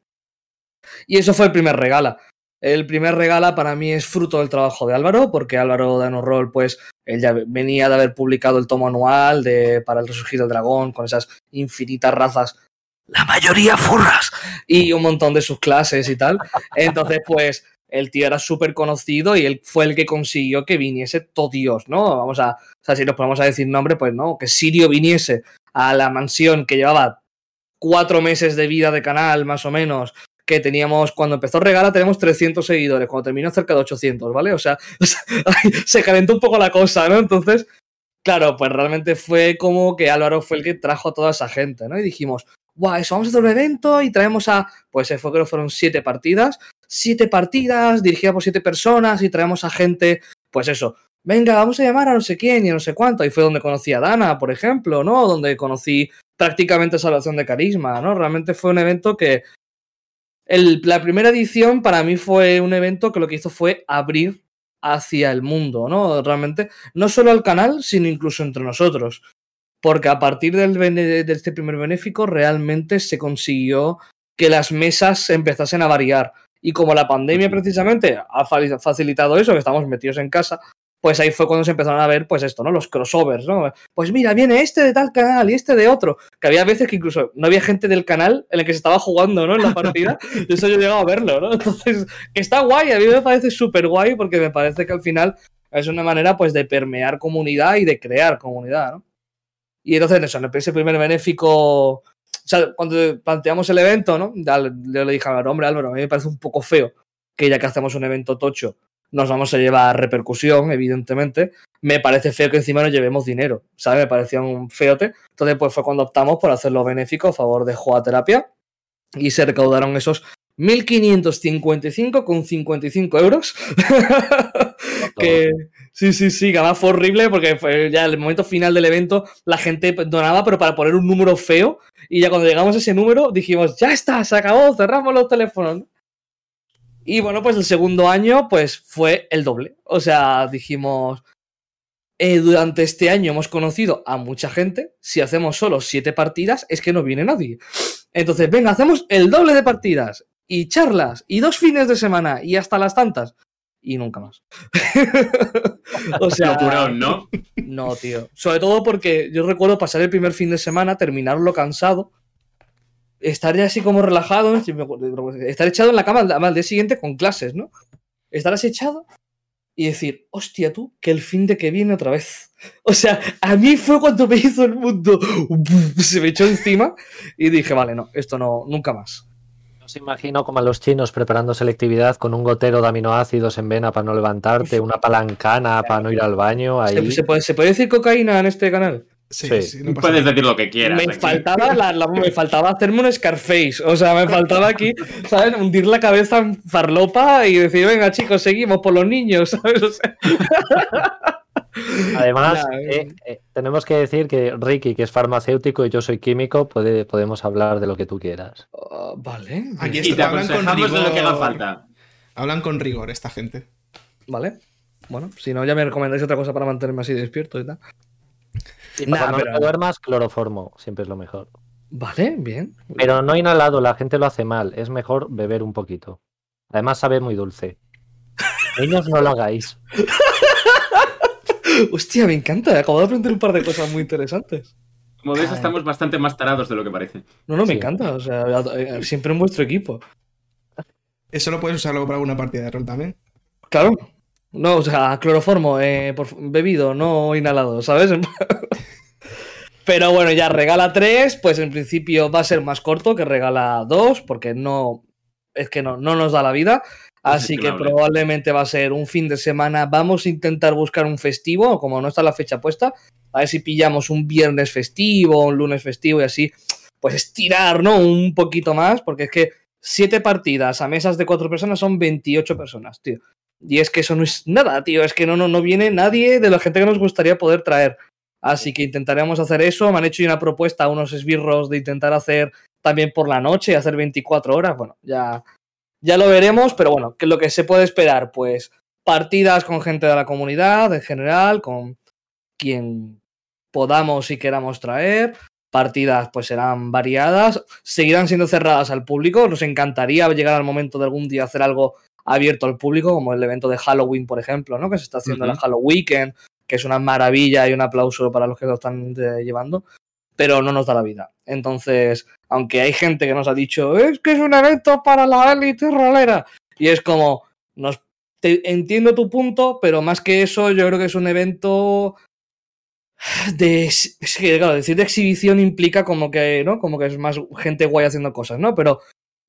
Y eso fue el primer regala. El primer regala para mí es fruto del trabajo de Álvaro, porque Álvaro de No Roll, pues, él ya venía de haber publicado el tomo anual de Para el Resurgir del Dragón, con esas infinitas razas, la mayoría furras, y un montón de sus clases y tal. Entonces, pues, el tío era súper conocido y él fue el que consiguió que viniese todo Dios, ¿no? Vamos a, o sea, si nos ponemos a decir nombre, pues no, que Sirio viniese a la mansión que llevaba cuatro meses de vida de canal, más o menos, que teníamos, cuando empezó Regala tenemos 300 seguidores, cuando terminó cerca de 800, ¿vale? O sea, se calentó un poco la cosa, ¿no? Entonces, claro, pues realmente fue como que Álvaro fue el que trajo a toda esa gente, ¿no? Y dijimos, guau, eso, vamos a hacer un evento y traemos a, pues fue creo fueron siete partidas, siete partidas dirigidas por siete personas y traemos a gente, pues eso, venga, vamos a llamar a no sé quién y a no sé cuánto. Y fue donde conocí a Dana, por ejemplo, ¿no? Donde conocí prácticamente Salvación de Carisma, ¿no? Realmente fue un evento que... El, la primera edición para mí fue un evento que lo que hizo fue abrir hacia el mundo, ¿no? Realmente, no solo al canal, sino incluso entre nosotros. Porque a partir del, de este primer benéfico realmente se consiguió que las mesas empezasen a variar Y como la pandemia precisamente ha facilitado eso, que estamos metidos en casa, pues ahí fue cuando se empezaron a ver, pues esto, ¿no? Los crossovers, ¿no? Pues mira, viene este de tal canal y este de otro. Que había veces que incluso no había gente del canal en el que se estaba jugando, ¿no? En la partida. y eso yo he llegado a verlo, ¿no? Entonces, que está guay, a mí me parece súper guay porque me parece que al final es una manera, pues, de permear comunidad y de crear comunidad, ¿no? Y entonces, eso, en ese primer benéfico o sea, cuando planteamos el evento, ¿no? Yo le dije a hombre, Álvaro, a mí me parece un poco feo que ya que hacemos un evento tocho, nos vamos a llevar repercusión, evidentemente. Me parece feo que encima nos llevemos dinero, ¿sabes? Me parecía un feote. Entonces, pues fue cuando optamos por hacerlo benéfico a favor de Joaterapia y se recaudaron esos 1.555,55 euros. que sí, sí, sí, que además fue horrible porque fue ya el momento final del evento la gente donaba, pero para poner un número feo. Y ya cuando llegamos a ese número dijimos, ya está, se acabó, cerramos los teléfonos. Y bueno, pues el segundo año, pues fue el doble. O sea, dijimos, eh, durante este año hemos conocido a mucha gente. Si hacemos solo siete partidas, es que no viene nadie. Entonces, venga, hacemos el doble de partidas y charlas y dos fines de semana y hasta las tantas. Y nunca más. o sea, ¿no? No, tío. Sobre todo porque yo recuerdo pasar el primer fin de semana, terminarlo cansado estar así como relajado, estar echado en la cama al, día siguiente con clases, ¿no? Estar así echado y decir, hostia tú, que el fin de que viene otra vez. O sea, a mí fue cuando me hizo el mundo, se me echó encima y dije, vale, no, esto no, nunca más. Os imagino como a los chinos preparando selectividad con un gotero de aminoácidos en vena para no levantarte, una palancana para no ir al baño. Ahí. ¿Se, puede, ¿Se puede decir cocaína en este canal? Sí, Puedes decir lo que quieras. Me faltaba, me faltaba hacerme un Scarface. O sea, me faltaba aquí, ¿sabes? Hundir la cabeza en farlopa y decir, venga, chicos, seguimos por los niños, ¿sabes? Además, eh, eh, tenemos que decir que Ricky, que es farmacéutico y yo soy químico, puede, podemos hablar de lo que tú quieras. Ah, vale. Aquí y te hablan con rigor. De lo que haga falta. Hablan con rigor esta gente. Vale. Bueno, si no, ya me recomendáis otra cosa para mantenerme así despierto y tal. Para no pero... duermas, cloroformo, siempre es lo mejor. Vale, bien. Pero no inhalado, la gente lo hace mal. Es mejor beber un poquito. Además sabe muy dulce. Niños, no lo hagáis. Hostia, me encanta. Acabo de aprender un par de cosas muy interesantes. Como ves, estamos bastante más tarados de lo que parece. No, no, me encanta. O sea, eh, siempre en vuestro equipo. ¿Eso lo puedes usar luego para alguna partida de rol también? Claro. No, o sea, cloroformo, eh, bebido, no inhalado, ¿sabes? Pero bueno, ya regala 3, pues en principio va a ser más corto que regala 2, porque no. Es que no, no nos da la vida. Así que probablemente va a ser un fin de semana. Vamos a intentar buscar un festivo, como no está la fecha puesta. A ver si pillamos un viernes festivo, un lunes festivo y así. Pues estirar, ¿no? Un poquito más, porque es que 7 partidas a mesas de 4 personas son 28 personas, tío. Y es que eso no es nada, tío. Es que no, no, no viene nadie de la gente que nos gustaría poder traer. Así que intentaremos hacer eso. Me han hecho una propuesta a unos esbirros de intentar hacer también por la noche, hacer 24 horas. Bueno, ya, ya lo veremos, pero bueno, ¿qué es lo que se puede esperar? Pues partidas con gente de la comunidad en general, con quien podamos y queramos traer. Partidas pues serán variadas, seguirán siendo cerradas al público. Nos encantaría llegar al momento de algún día hacer algo abierto al público, como el evento de Halloween, por ejemplo, ¿no? Que se está haciendo en la Halloween, que es una maravilla y un aplauso para los que lo están eh, llevando, pero no nos da la vida. Entonces, aunque hay gente que nos ha dicho, es que es un evento para la élite rolera, y es como, nos, entiendo tu punto, pero más que eso, yo creo que es un evento de es que claro, decir de exhibición implica como que, ¿no? Como que es más gente guay haciendo cosas, ¿no? Pero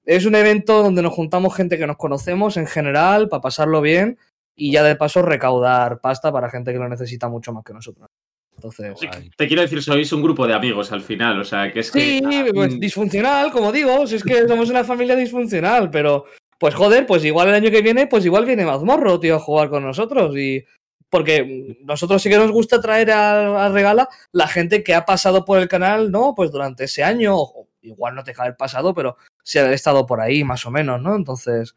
es un evento donde nos juntamos gente que nos conocemos en general para pasarlo bien y ya de paso recaudar pasta para gente que lo necesita mucho más que nosotros. Entonces, te quiero decir, sois un grupo de amigos al final, o sea, que es sí, que... pues disfuncional, como digo, si es que somos una familia disfuncional, pero pues joder, pues igual el año que viene, pues igual viene Mazmorro, tío, a jugar con nosotros y... Porque nosotros sí que nos gusta traer a, Regala la gente que ha pasado por el canal, ¿no? Pues durante ese año, igual no te cae el pasado, pero si ha estado por ahí, más o menos, ¿no? Entonces,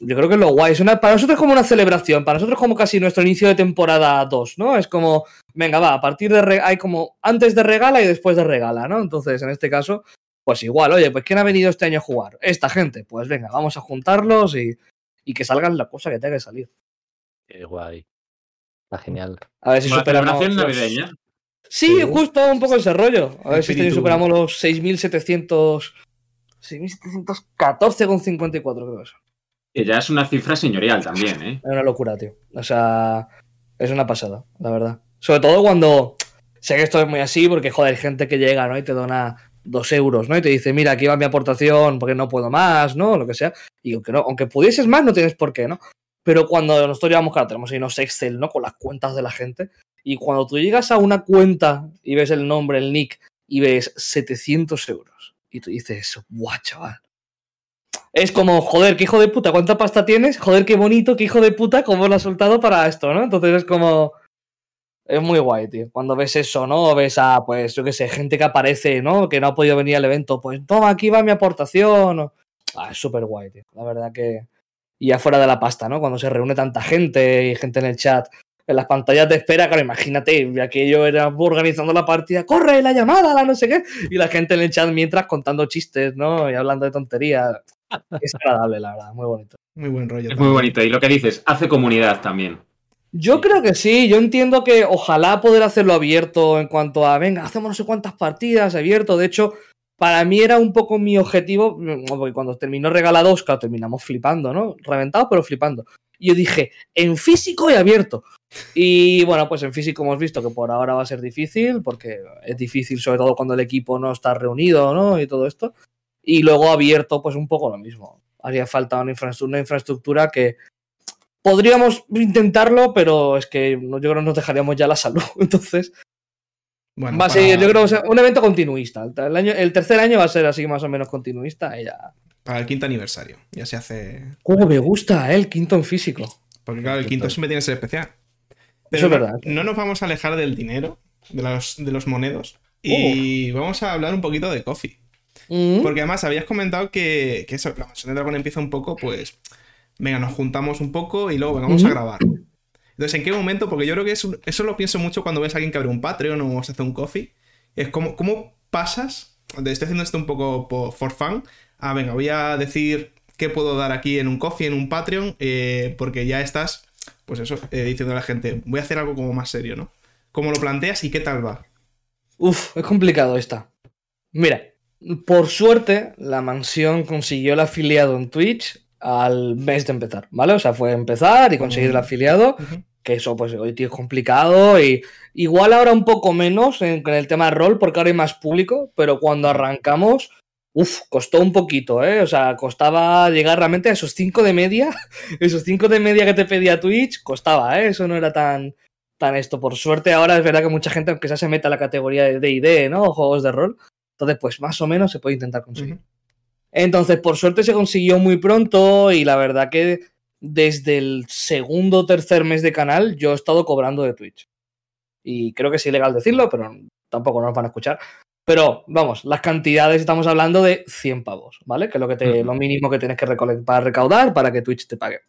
yo creo que es lo guay. Es una, para nosotros es como una celebración, para nosotros es como casi nuestro inicio de temporada 2, ¿no? Es como, venga, va, a partir de. Hay como antes de regala y después de regala, ¿no? Entonces, en este caso, Pues igual, oye, pues ¿quién ha venido este año a jugar? Esta gente. Pues venga, vamos a juntarlos y, y que salgan la cosa que tenga que salir. Qué guay. Está genial. A ver si la superamos. celebración los- navideña. Sí, Sí. justo un poco ese rollo. A ver si este Espíritu. superamos los 6.700. 6.714,54 creo que es. Que ya es una cifra señorial también, ¿eh? Es una locura, tío. O sea, es una pasada, la verdad. Sobre todo cuando. Sé que esto es muy así, porque, joder, hay gente que llega, ¿no? Y te dona dos euros, ¿no? Y te dice, mira, aquí va mi aportación porque no puedo más, ¿no? Lo que sea. Y aunque, no, aunque pudieses más, no tienes por qué, ¿no? Pero cuando nosotros llevamos, claro, tenemos ahí unos Excel, ¿no? Con las cuentas de la gente. Y cuando tú llegas a una cuenta y ves el nombre, el nick, y ves 700 euros. Y tú dices, guau, chaval. Es como, joder, qué hijo de puta, ¿cuánta pasta tienes? Joder, qué bonito, qué hijo de puta, cómo lo has soltado para esto, ¿no? Entonces es como. Es muy guay, tío. Cuando ves eso, ¿no? Ves a, pues, yo qué sé, gente que aparece, ¿no? Que no ha podido venir al evento. Pues, toma, aquí va mi aportación. Ah, es súper guay, tío. La verdad que. Y afuera de la pasta, ¿no? Cuando se reúne tanta gente y gente en el chat. En las pantallas de espera, claro, imagínate, aquello era organizando la partida, corre la llamada, la no sé qué, y la gente en el chat mientras contando chistes, ¿no? Y hablando de tonterías. Es agradable, la verdad, muy bonito. Muy buen rollo. Es también. muy bonito. Y lo que dices, hace comunidad también. Yo creo que sí, yo entiendo que ojalá poder hacerlo abierto en cuanto a, venga, hacemos no sé cuántas partidas abierto. De hecho, para mí era un poco mi objetivo, porque cuando terminó regalados, claro, terminamos flipando, ¿no? Reventados, pero flipando. Y yo dije, en físico y abierto. Y bueno, pues en físico hemos visto que por ahora va a ser difícil, porque es difícil sobre todo cuando el equipo no está reunido, ¿no? Y todo esto. Y luego abierto, pues un poco lo mismo. Haría falta una infraestructura, una infraestructura que podríamos intentarlo, pero es que yo creo que nos dejaríamos ya la salud. Entonces, Bueno, va a para, ser, yo creo un evento continuista. El, año, el tercer año va a ser así más o menos continuista y ya. El quinto aniversario. Ya se hace. ¿Cómo me gusta, eh, el quinto en físico? Porque claro, el quinto siempre tiene que ser especial. Pero Eso es verdad. No nos vamos a alejar del dinero, de los, de los monedos. Y vamos a hablar un poquito de Coffee. Mm, Porque además habías comentado que, que eso, la mansión de dragón empieza un poco, pues. Venga, nos juntamos un poco y luego vengamos a grabar. Entonces, ¿en qué momento? Porque yo creo que eso, eso lo pienso mucho cuando ves a alguien que abre un Patreon o se hace un coffee. Es como, ¿cómo pasas? Estoy haciendo esto un poco por for fun. Ah, venga, voy a decir qué puedo dar aquí en un coffee, en un Patreon, eh, porque ya estás, pues eso, eh, diciendo a la gente, voy a hacer algo como más serio, ¿no? ¿Cómo lo planteas y qué tal va? Uf, es complicado esta. Mira, por suerte, la mansión consiguió el afiliado en Twitch al mes de empezar, ¿vale? O sea, fue empezar y conseguir el afiliado. Ujú. que eso pues hoy tío es complicado y igual ahora un poco menos en, con el tema de rol porque ahora hay más público, pero cuando arrancamos, uff, costó un poquito, ¿eh? O sea, costaba llegar realmente a esos 5 de media, esos 5 de media que te pedía Twitch, costaba, ¿eh? Eso no era tan, tan esto. Por suerte ahora es verdad que mucha gente, aunque sea se meta a la categoría de D&D, ¿no? O juegos de rol, entonces pues más o menos se puede intentar conseguir. Entonces, por suerte se consiguió muy pronto y la verdad que desde el segundo o tercer mes de canal yo he estado cobrando de Twitch. Y creo que es ilegal decirlo, pero tampoco nos van a escuchar. Pero vamos, las cantidades estamos hablando de 100 pavos, ¿vale? Que es lo, que te, lo mínimo que tienes que recole- para recaudar para que Twitch te pague.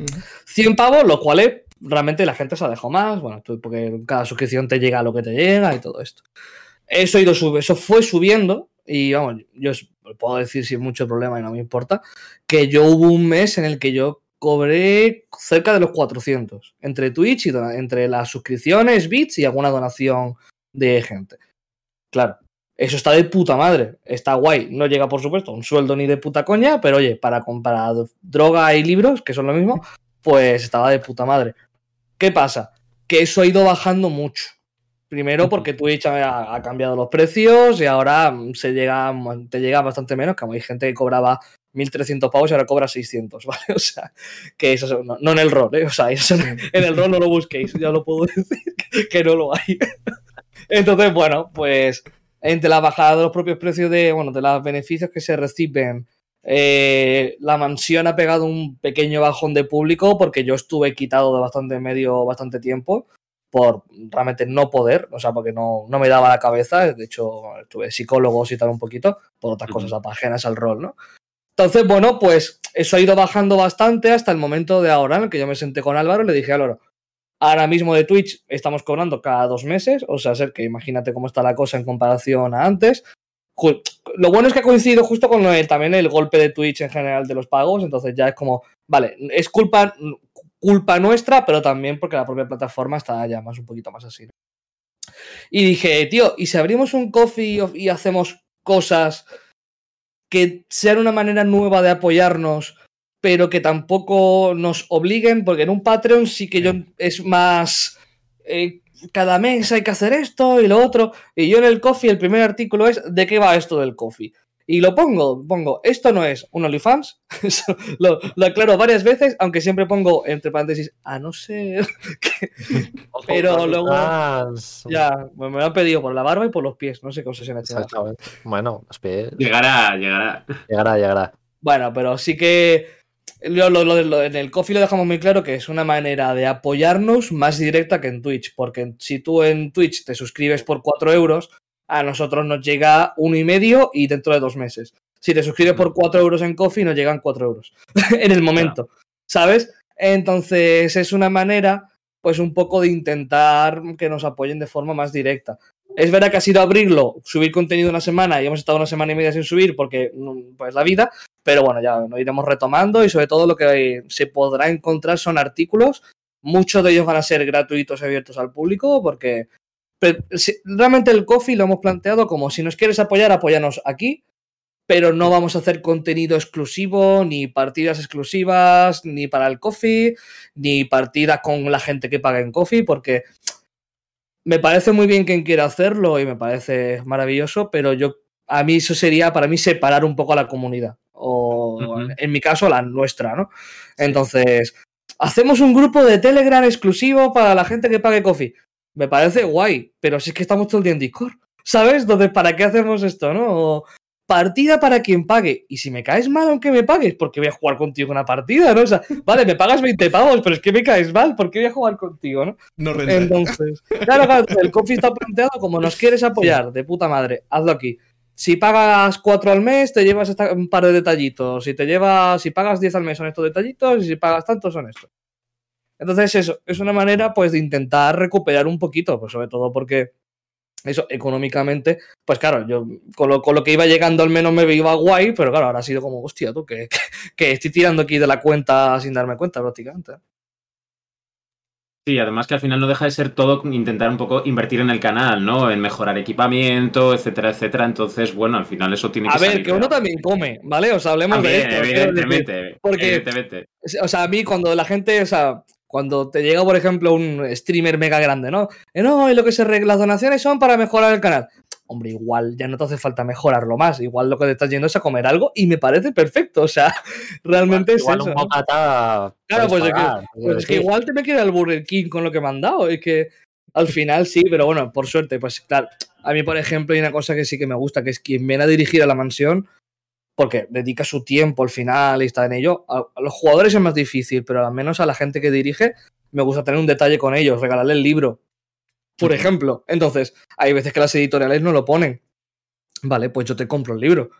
Ujú. 100 pavos, los cuales realmente la gente se ha dejado más, bueno, tú- porque cada suscripción te llega a lo que te llega y todo esto. Eso, ido sub- eso fue subiendo y vamos, yo os puedo decir sin mucho problema y no me importa, que yo hubo un mes en el que yo cobré cerca de los 400 entre Twitch y entre las suscripciones, bits y alguna donación de gente. Claro, eso está de puta madre, está guay. No llega, por supuesto, a un sueldo ni de puta coña, pero oye, para comprar droga y libros, que son lo mismo, pues estaba de puta madre. ¿Qué pasa? Que eso ha ido bajando mucho. Primero porque Twitch ha, ha cambiado los precios y ahora mm, se llega, te llega bastante menos, como hay gente que cobraba 1.300 pavos y ahora cobra 600, ¿vale? O sea, que eso no, no en el rol, ¿eh? O sea, eso en el rol no lo busquéis, ya lo puedo decir, que no lo hay. Entonces, bueno, pues entre la bajada de los propios precios de, bueno, de los beneficios que se reciben, eh, la mansión ha pegado un pequeño bajón de público porque yo estuve quitado de bastante medio, bastante tiempo por realmente no poder, o sea, porque no, no me daba la cabeza, de hecho, tuve psicólogos y tal un poquito, por otras cosas ajenas al rol, ¿no? Entonces, bueno, pues eso ha ido bajando bastante hasta el momento de ahora, en el que yo me senté con Álvaro y le dije, Álvaro, ahora mismo de Twitch estamos cobrando cada dos meses, o sea, ser que imagínate cómo está la cosa en comparación a antes, lo bueno es que ha coincidido justo con el, también el golpe de Twitch en general de los pagos, entonces ya es como, vale, es culpa, culpa nuestra, pero también porque la propia plataforma está ya más un poquito más así. Y dije, tío, ¿y si abrimos un coffee y hacemos cosas que sean una manera nueva de apoyarnos, pero que tampoco nos obliguen? Porque en un Patreon sí que yo es más... Eh, cada mes hay que hacer esto y lo otro. Y yo en el coffee, el primer artículo es ¿de qué va esto del coffee? Y lo pongo, pongo, esto no es un OnlyFans, lo, lo, aclaro varias veces, aunque siempre pongo entre paréntesis, a no ser Pero luego... Ya, me lo han pedido por la barba y por los pies, no sé qué obsesión ha Bueno, los pies... Llegará, llegará. Llegará, llegará. Bueno, pero sí que en el coffee lo dejamos muy claro que es una manera de apoyarnos más directa que en Twitch, porque si tú en Twitch te suscribes por 4 euros, a nosotros nos llega uno y medio y dentro de dos meses. Si te suscribes por 4 euros en coffee, nos llegan 4 euros en el momento, ¿sabes? Entonces es una manera, pues un poco de intentar que nos apoyen de forma más directa. Es verdad que ha sido abrirlo, subir contenido una semana y hemos estado una semana y media sin subir porque, mm, pues, la vida, pero bueno, ya lo iremos retomando y sobre todo lo que se podrá encontrar son artículos. Muchos de ellos van a ser gratuitos y abiertos al público porque realmente el coffee lo hemos planteado como si nos quieres apoyar, apóyanos aquí, pero no vamos a hacer contenido exclusivo, ni partidas exclusivas, ni para el coffee, ni partidas con la gente que paga en coffee, porque me parece muy bien quien quiera hacerlo y me parece maravilloso, pero yo a mí eso sería para mí separar un poco a la comunidad o en mi caso la nuestra, ¿no? Entonces, hacemos un grupo de Telegram exclusivo para la gente que pague coffee. Me parece guay, pero si es que estamos todo el día en Discord, ¿sabes? Entonces, ¿para qué hacemos esto, no? Partida para quien pague. Y si me caes mal, aunque me pagues, porque voy a jugar contigo una partida, ¿no? O sea, vale, me pagas 20 pavos, pero es que me caes mal, ¿por qué voy a jugar contigo, no? No Entonces, claro, claro, el coffee está planteado como nos quieres apoyar, de puta madre, hazlo aquí. Si pagas 4 al mes, te llevas un par de detallitos. Si te llevas, si pagas 10 al mes son estos detallitos, y si pagas tanto son estos. Entonces, eso es una manera, pues, de intentar recuperar un poquito, pues sobre todo porque eso económicamente, pues claro, yo con lo, con lo, que iba llegando al menos me iba guay, pero claro, ahora ha sido como, hostia, tú, que, que, estoy tirando aquí de la cuenta sin darme cuenta prácticamente. Sí, además que al final no deja de ser todo intentar un poco invertir en el canal, ¿no? En mejorar equipamiento, etcétera, etcétera. Entonces, bueno, al final eso tiene que A ver, que uno también come, ¿vale? O sea, hablemos de esto. Evidentemente, porque, evidentemente. O sea, a mí cuando la gente, o sea, cuando te llega, por ejemplo, un streamer mega grande, ¿no? Eh, no, y lo que se las donaciones son para mejorar el canal. Hombre, igual ya no te hace falta mejorarlo más. Igual lo que te estás yendo es a comer algo y me parece perfecto. O sea, realmente es igual Un claro, pues, es que, pues es que igual te me queda el Burger King con lo que me han dado. Es que al final sí, pero bueno, por suerte, pues claro. A mí, por ejemplo, hay una cosa que sí que me gusta, que es quien viene a dirigir a la mansión, porque dedica su tiempo al final y está en ello. A, los jugadores es más difícil, pero al menos a la gente que dirige me gusta tener un detalle con ellos, regalarle el libro, por ejemplo. Entonces, hay veces que las editoriales no lo ponen. Vale, pues yo te compro el libro.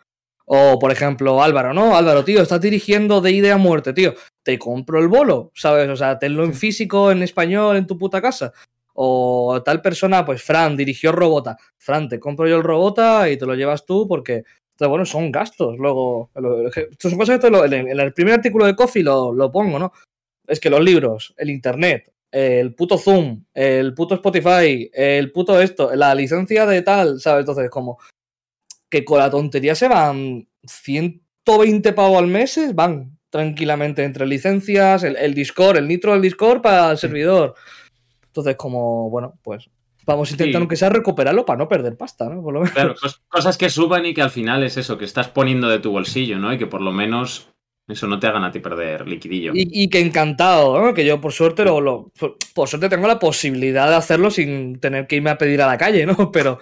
O, por ejemplo, Álvaro, ¿no? Álvaro, tío, estás dirigiendo de idea a muerte, tío. Te compro el bolo, ¿sabes? O sea, tenlo en físico, en español, en tu puta casa. O tal persona, pues Fran, dirigió Robota. Fran, te compro yo el Robota y te lo llevas tú porque entonces, bueno, son gastos. Luego, esto son cosas que en, el primer artículo de Coffee lo, pongo, ¿no? Es que los libros, el internet, el puto Zoom, el puto Spotify, el puto esto, la licencia de tal, ¿sabes? Entonces, como que con la tontería se van 120 pavos al mes, van tranquilamente entre licencias, el, el Discord, el nitro del Discord para el servidor. Entonces, como, bueno, pues Vamos a intentar, aunque sea, recuperarlo para no perder pasta, ¿no? Claro, cosas que suban y que al final es eso, que estás poniendo de tu bolsillo, ¿no? Y que por lo menos eso no te hagan a ti perder liquidillo. Y, que encantado, ¿no? Que yo por suerte lo, por suerte tengo la posibilidad de hacerlo sin tener que irme a pedir a la calle, ¿no? Pero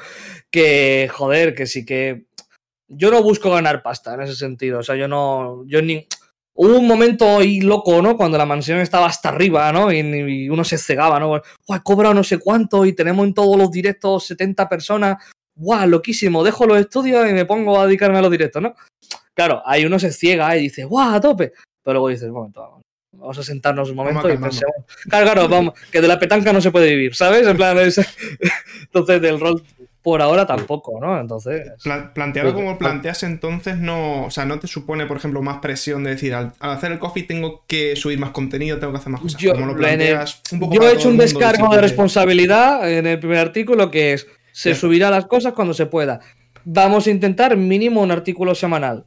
que, joder, que sí que. Yo no busco ganar pasta en ese sentido. O sea, yo no. Yo ni. Hubo un momento ahí loco, ¿no? Cuando la mansión estaba hasta arriba, ¿no? Y, uno se cegaba, ¿no? ¡Guau, he cobrado no sé cuánto y tenemos en todos los directos 70 personas! ¡Guau, loquísimo! Dejo los estudios y me pongo a dedicarme a los directos, ¿no? Claro, ahí uno se ciega y dice, ¡guau, a tope! Pero luego dices, un momento, vamos a sentarnos un momento y pensemos. Claro, claro, vamos, que de la petanca no se puede vivir, ¿sabes? En plan, entonces del rol por ahora tampoco, ¿no? Entonces. Pla- planteado como planteas entonces, no. O sea, no te supone, por ejemplo, más presión de decir, al, al hacer el coffee tengo que subir más contenido, tengo que hacer más cosas. Yo, como lo el- planteas un poco yo he hecho un descargo de responsabilidad en el primer artículo que es se subirá las cosas cuando se pueda. Vamos a intentar mínimo un artículo semanal.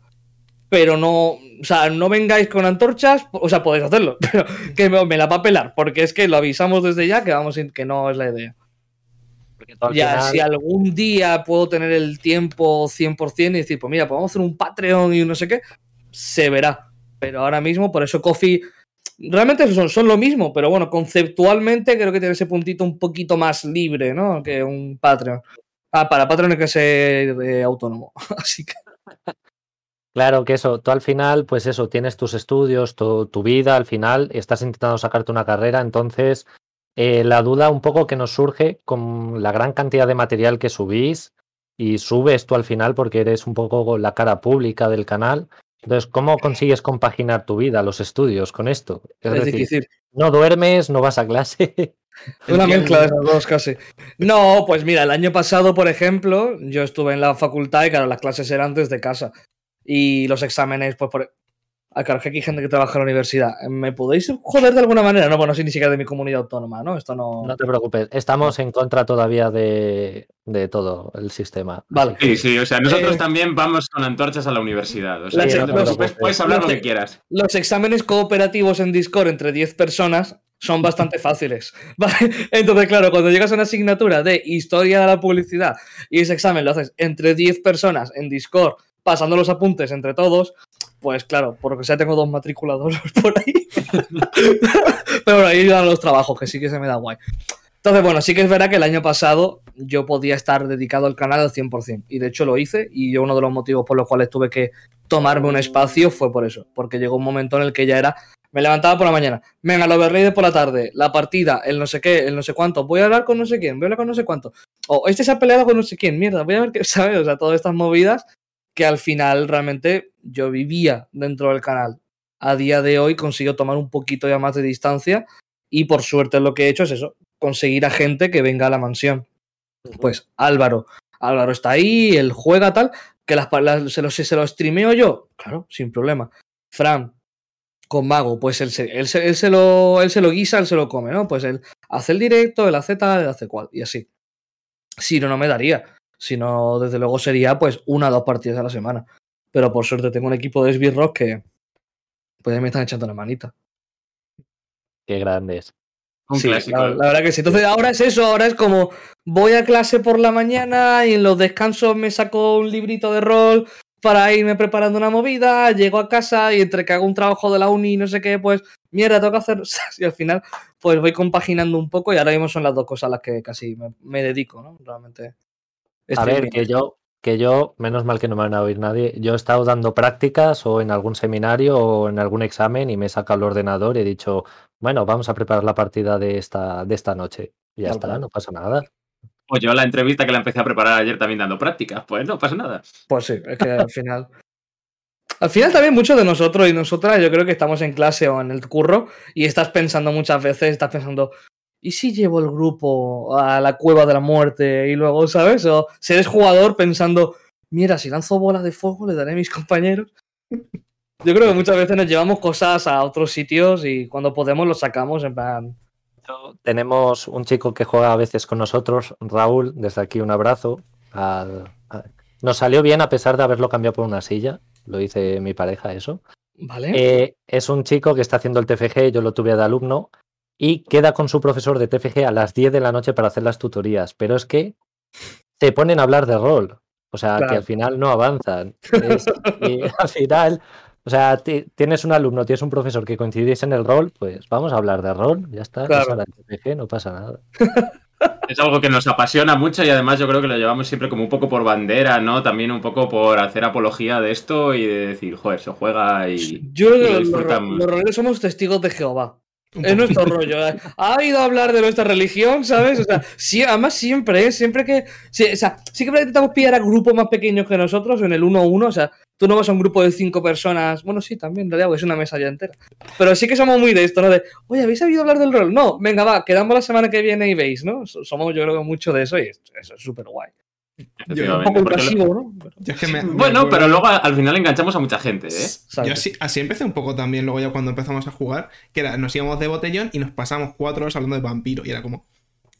Pero no, o sea, no vengáis con antorchas, o sea, podéis hacerlo, pero que me, me la va a pelar, porque es que lo avisamos desde ya que vamos que no es la idea. Ya, final- si algún día puedo tener el tiempo 100% y decir, pues mira, podemos hacer un Patreon y no sé qué, se verá. Pero ahora mismo, por eso Coffee, realmente son, son lo mismo, pero bueno, conceptualmente creo que tiene ese puntito un poquito más libre, ¿no? Que un Patreon. Ah, para Patreon hay que ser eh, autónomo. Así que, Claro que eso, tú al final, pues eso, tienes tus estudios, tu, tu vida, al final estás intentando sacarte una carrera, entonces eh, la duda un poco que nos surge con la gran cantidad de material que subís y subes tú al final porque eres un poco la cara pública del canal. Entonces, ¿cómo consigues compaginar tu vida, los estudios con esto? Es, es decir, difícil. no duermes, no vas a clase. Una mezcla de esas dos casi. No, pues mira, el año pasado, por ejemplo, yo estuve en la facultad y claro, las clases eran desde casa. Y los exámenes, pues por... Ah, claro, que aquí hay gente que trabaja en la universidad. ¿Me podéis joder de alguna manera? No, bueno, no soy ni siquiera de mi comunidad autónoma, ¿no? Esto no... No te preocupes, estamos en contra todavía de, de todo el sistema. Vale. Sí, sí, o sea, nosotros Eh, también vamos con antorchas a la universidad. O sea, no te preocupes, puedes hablar lo que quieras. Los exámenes cooperativos en Discord entre 10 personas son bastante fáciles. ¿vale? Entonces, claro, cuando llegas a una asignatura de historia de la publicidad y ese examen lo haces entre 10 personas en Discord, pasando los apuntes entre todos, pues claro, por lo que sea tengo dos matriculadores por ahí. Pero bueno, ahí ayudan los trabajos, que sí que se me da guay. Entonces, bueno, sí que es verdad que el año pasado yo podía estar dedicado al canal al 100%. Y de hecho lo hice. Y yo uno de los motivos por los cuales tuve que tomarme un espacio fue por eso. Porque llegó un momento en el que ya era... Me levantaba por la mañana. Venga, el overlay por la tarde. La partida, el no sé qué, el no sé cuánto. Voy a hablar con no sé quién. Voy a hablar con no sé cuánto. O este se ha peleado con no sé quién. Mierda, voy a ver qué... ¿Sabes? O sea, todas estas movidas que al final realmente yo vivía dentro del canal. A día de hoy consigo tomar un poquito ya más de distancia y por suerte lo que he hecho es eso, conseguir a gente que venga a la mansión. Pues Álvaro, Álvaro está ahí, él juega tal, que las, las- se, lo, se lo streameo yo, claro, sin problema. Fran, con Mago, pues él se, él, se, él se lo, él se lo guisa, él se lo come, ¿no? Pues él hace el directo, él hace tal, él hace cual, y así. Si no, no me daría. Si no, desde luego sería pues una o dos partidas a la semana. Pero por suerte tengo un equipo de esbirros que pues me están echando la manita. Qué grandes. Un Sí, clásico. La, la verdad que sí. Entonces ahora es eso, ahora es como voy a clase por la mañana y en los descansos me saco un librito de rol para irme preparando una movida, llego a casa y entre que hago un trabajo de la uni y no sé qué, pues mierda, tengo que hacer... Y al final pues voy compaginando un poco y ahora mismo son las dos cosas a las que casi me, me dedico, ¿no? Realmente. A ver, que yo, que yo, menos mal que no me van a oír nadie, yo he estado dando prácticas o en algún seminario o en algún examen y me he sacado el ordenador y he dicho, bueno, vamos a preparar la partida de esta, de esta noche. Y ya está, no pasa nada. O yo la entrevista que la empecé a preparar ayer también dando prácticas. Pues no pasa nada. Pues sí, es que al final. Al final también muchos de nosotros y nosotras yo creo que estamos en clase o en el curro y estás pensando muchas veces, estás pensando, ¿y si llevo el grupo a la cueva de la muerte? Y luego, ¿sabes? O si eres jugador pensando, mira, si lanzo bolas de fuego le daré a mis compañeros. Yo creo que muchas veces nos llevamos cosas a otros sitios y cuando podemos los sacamos en plan... Tenemos un chico que juega a veces con nosotros, Raúl, desde aquí un abrazo. al- Nos salió bien a pesar de haberlo cambiado por una silla, lo dice mi pareja eso. ¿Vale? Eh, es un chico que está haciendo el TFG, yo lo tuve de alumno, y queda con su profesor de TFG a las 10 de la noche para hacer las tutorías, pero es que se ponen a hablar de rol, o sea, Claro. que al final no avanzan. Es- y al final, o sea, ti- tienes un alumno, tienes un profesor que coincidís en el rol, pues vamos a hablar de rol, ya está, Claro. TFG, no pasa nada. Es algo que nos apasiona mucho y además yo creo que lo llevamos siempre como un poco por bandera, ¿no? También un poco por hacer apología de esto y de decir, joder, se juega y. Yo creo lo los, disfrutamos. los roleros somos testigos de Jehová. Es nuestro rollo. ¿eh? Ha oído hablar de nuestra religión, ¿sabes? O sea, sí, además siempre, ¿eh? Siempre que. Sí, o sea, sí que intentamos pillar a grupos más pequeños que nosotros en el 1-1. O sea, tú no vas a un grupo de cinco personas. Bueno, sí, también, en realidad, porque es una mesa ya entera. Pero sí que somos muy de esto, ¿no? De, oye, ¿habéis oído hablar del rol? No, venga, va, quedamos la semana que viene y veis, ¿no? So- Somos, yo creo mucho de eso y eso es súper guay. Un poco pasivo, ¿no? bueno, pero luego al final enganchamos a mucha gente, ¿eh? Yo así, así, empecé un poco también, luego ya cuando empezamos a jugar, que era, nos íbamos de botellón y nos pasamos cuatro horas hablando de vampiro, y era como...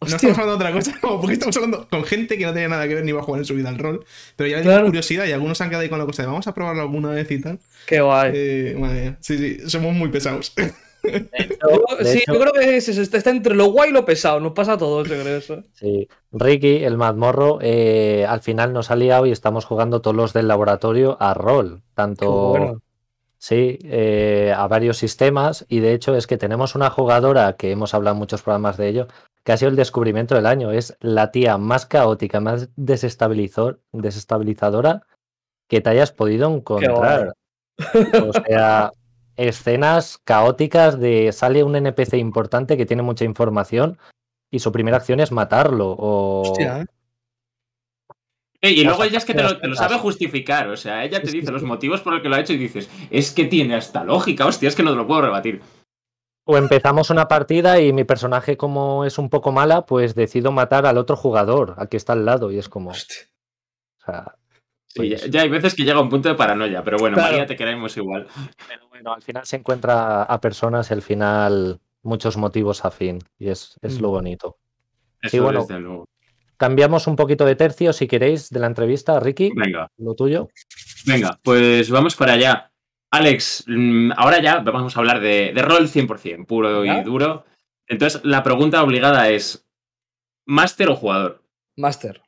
No estamos hablando de otra cosa, como porque estamos hablando con gente que no tenía nada que ver ni iba a jugar en su vida al rol. Pero ya le curiosidad y algunos han quedado ahí con la cosa de vamos a probarlo alguna vez y tal. Qué guay. Eh, Sí, sí, somos muy pesados. sí, yo creo que está entre lo guay y lo pesado, nos pasa a todos, yo creo eso. Sí, Ricky, el mazmorro, eh, al final nos ha liado y estamos jugando todos los del laboratorio a rol, tanto... Sí, eh, a varios sistemas y de hecho es que tenemos una jugadora que hemos hablado en muchos programas de ello, que ha sido el descubrimiento del año. Es la tía más caótica, más desestabilizadora que te hayas podido encontrar. O sea, escenas caóticas de sale un NPC importante que tiene mucha información y su primera acción es matarlo. O... ¿eh? y luego ella es que te lo, sabe justificar, o sea, ella te dice los motivos por los que lo ha hecho y dices, es que tiene hasta lógica, hostia, es que no te lo puedo rebatir. O empezamos una partida y mi personaje, como es un poco mala, pues decido matar al otro jugador, al que está al lado, y es como. O sea, pues ya, hay veces que llega un punto de paranoia, pero bueno, María, te queremos igual. Pero bueno, al final se encuentra a personas, al final, muchos motivos afín, y es, es lo mm. bonito. sí, bueno, desde luego. Cambiamos un poquito de tercio, si queréis, de la entrevista, Ricky. Venga. Lo tuyo. Venga, pues vamos para allá. Alex, mm, ahora ya vamos a hablar de, rol 100%, puro y duro. Entonces, la pregunta obligada es, ¿máster o jugador? Máster.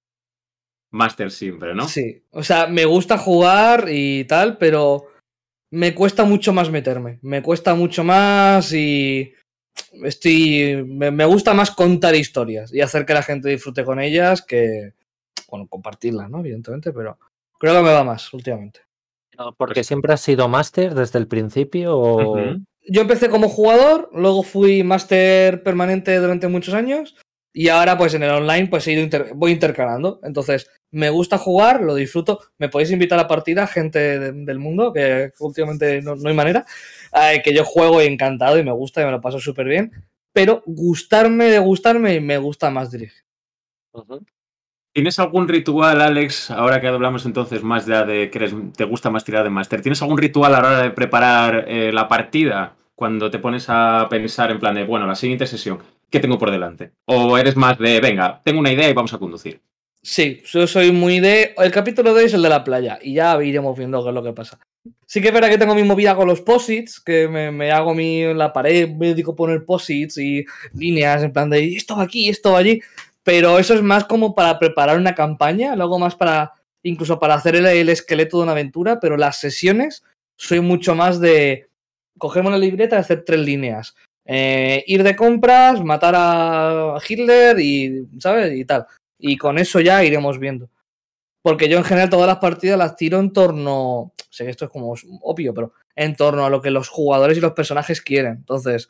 Máster siempre, ¿no? Sí, o sea, me gusta jugar y tal, pero me cuesta mucho más meterme. Me cuesta mucho más y estoy. Me, me, gusta más contar historias y hacer que la gente disfrute con ellas que. Bueno, compartirlas, ¿no? Evidentemente, pero creo que me va más últimamente. ¿Porque pues siempre has sido máster desde el principio? Yo empecé como jugador, luego fui máster permanente durante muchos años y ahora pues en el online pues he ido voy intercalando. Entonces me gusta jugar, lo disfruto. Me podéis invitar a partida, gente del mundo, que últimamente no, hay manera, que yo juego encantado y me gusta y me lo paso súper bien. Pero gustarme de gustarme me gusta más dirigir. ¿Tienes algún ritual, Alex, ahora que hablamos entonces más de, de que te gusta más tirar de máster? ¿Tienes algún ritual a la hora de preparar eh, la partida cuando te pones a pensar en plan de, bueno, la siguiente sesión, ¿qué tengo por delante? ¿O eres más de, venga, tengo una idea y vamos a conducir? Sí, yo soy muy de... El capítulo de es el de la playa y ya iremos viendo qué es lo que pasa. Sí que es verdad que tengo mi movida con los posits, que me, hago mi, la pared, me dedico a poner posits y líneas en plan de esto va aquí, esto va allí, pero eso es más como para preparar una campaña, luego más para, incluso para hacer el, esqueleto de una aventura, pero las sesiones soy mucho más de cogerme una libreta y hacer tres líneas. Eh, ir de compras, matar a Hitler y, ¿sabes? Y tal. Y con eso ya iremos viendo. Porque yo en general todas las partidas las tiro en torno, sé que esto es como obvio, pero en torno a lo que los jugadores y los personajes quieren. Entonces,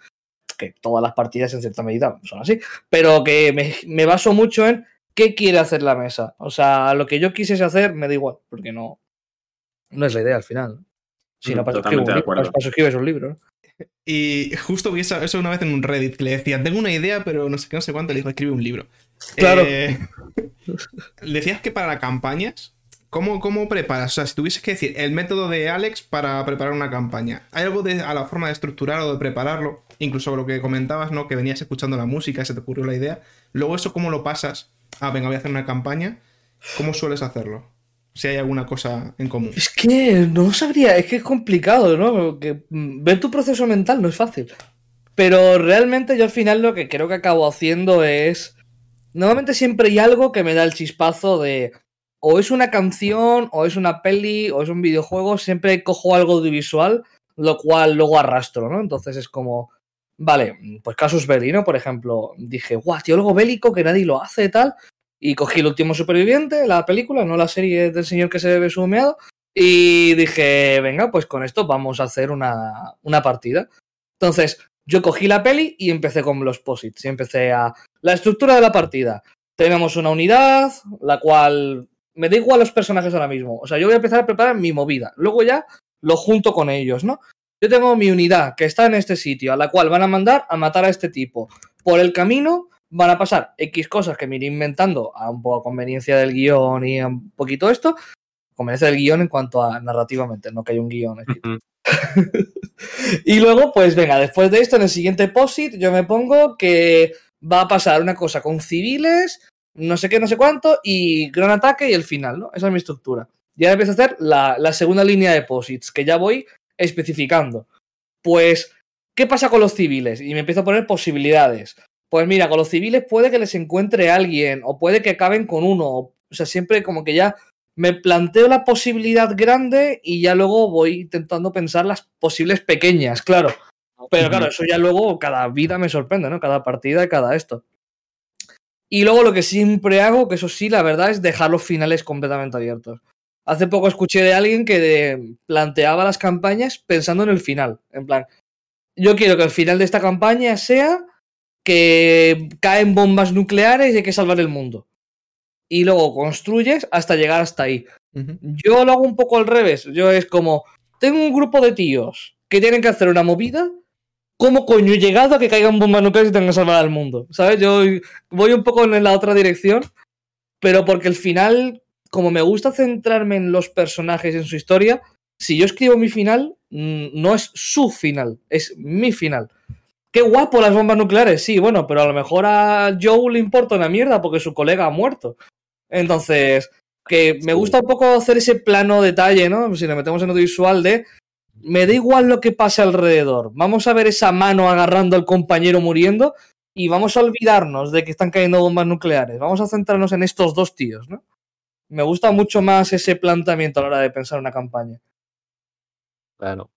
que todas las partidas en cierta medida son así, pero que me, baso mucho en qué quiere hacer la mesa. O sea, lo que yo quisiese hacer me da igual, porque no, no es la idea al final. Si no, mm, para eso escribes un libro. Y justo vi eso, una vez en un Reddit que le decían, tengo una idea, pero no sé qué, no sé cuánto, le dijo, escribe un libro. Claro. Eh, decías que para campañas ¿Cómo, ¿Cómo preparas? O sea, si tuvieses que decir el método de Alex para preparar una campaña, ¿hay algo de, a la forma de estructurar o de prepararlo? Incluso lo que comentabas, ¿no? Que venías escuchando la música, se te ocurrió la idea. Luego, ¿eso cómo lo pasas? Ah, venga, voy a hacer una campaña. ¿Cómo sueles hacerlo? Si hay alguna cosa en común. Es que no sabría, es que es complicado, ¿no? Que mm, ver tu proceso mental no es fácil. Pero realmente yo al final lo que creo que acabo haciendo es. Normalmente siempre hay algo que me da el chispazo de o es una canción, o es una peli, o es un videojuego, siempre cojo algo audiovisual, lo cual luego arrastro, ¿no? Entonces es como, vale, pues Casus Belli, ¿no? Por ejemplo, dije, guau, tío, algo bélico que nadie lo hace y tal, y cogí el último superviviente, la película, no la serie del señor que se bebe su y dije, venga, pues con esto vamos a hacer una, una partida. Entonces, yo cogí la peli y empecé con los posits, y empecé a... La estructura de la partida. Tenemos una unidad, la cual me da igual los personajes ahora mismo. O sea, yo voy a empezar a preparar mi movida. Luego ya lo junto con ellos, ¿no? Yo tengo mi unidad que está en este sitio, a la cual van a mandar a matar a este tipo. Por el camino van a pasar X cosas que me iré inventando a un poco a conveniencia del guion y a un poquito esto. Conveniencia del guion en cuanto a narrativamente, no que hay un guion. Ujú. y luego, pues venga, después de esto, en el siguiente POSIT, yo me pongo que va a pasar una cosa con civiles, no sé qué, no sé cuánto, y gran ataque y el final, ¿no? Esa es mi estructura. Y ahora empiezo a hacer la, la segunda línea de POSITs, que ya voy especificando. Pues, ¿qué pasa con los civiles? Y me empiezo a poner posibilidades. Pues mira, con los civiles puede que les encuentre alguien, o puede que acaben con uno. O sea, siempre como que ya me planteo la posibilidad grande y ya luego voy intentando pensar las posibles pequeñas, claro. Pero claro, eso ya luego cada vida me sorprende, ¿no? Cada partida y cada esto. Y luego lo que siempre hago, que eso sí, la verdad, es dejar los finales completamente abiertos. Hace poco escuché de alguien que de- planteaba las campañas pensando en el final. En plan, yo quiero que el final de esta campaña sea que caen bombas nucleares y hay que salvar el mundo. Y luego construyes hasta llegar hasta ahí. Yo lo hago un poco al revés. Yo es como, tengo un grupo de tíos que tienen que hacer una movida. ¿Cómo coño he llegado a que caigan bombas nucleares y tengan que salvar al mundo? ¿Sabes? Yo voy un poco en la otra dirección, pero porque al final, como me gusta centrarme en los personajes y en su historia, si yo escribo mi final, mm, no es su final, es mi final. Qué guapo las bombas nucleares, sí, bueno, pero a lo mejor a Joe le importa una mierda porque su colega ha muerto. Entonces, que me gusta un poco hacer ese plano detalle, ¿no? Si lo metemos en audiovisual de me da igual lo que pase alrededor. Vamos a ver esa mano agarrando al compañero muriendo y vamos a olvidarnos de que están cayendo bombas nucleares. Vamos a centrarnos en estos dos tíos, ¿no? Me gusta mucho más ese planteamiento a la hora de pensar una campaña. Claro.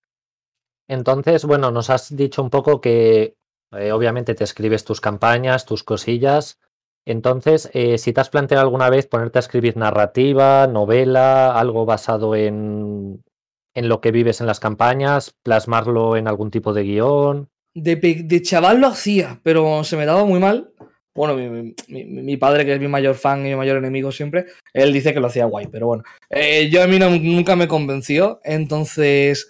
Entonces, bueno, nos has dicho un poco que eh, obviamente te escribes tus campañas, tus cosillas. Entonces, eh, si te has planteado alguna vez ponerte a escribir narrativa, novela, algo basado en, en lo que vives en las campañas, plasmarlo en algún tipo de guion. De, de chaval lo hacía, pero se me daba muy mal. Bueno, mi, mi- padre, que es mi mayor fan y mi mayor enemigo siempre, él dice que lo hacía guay, pero bueno. Eh, yo a mí nunca me convenció, entonces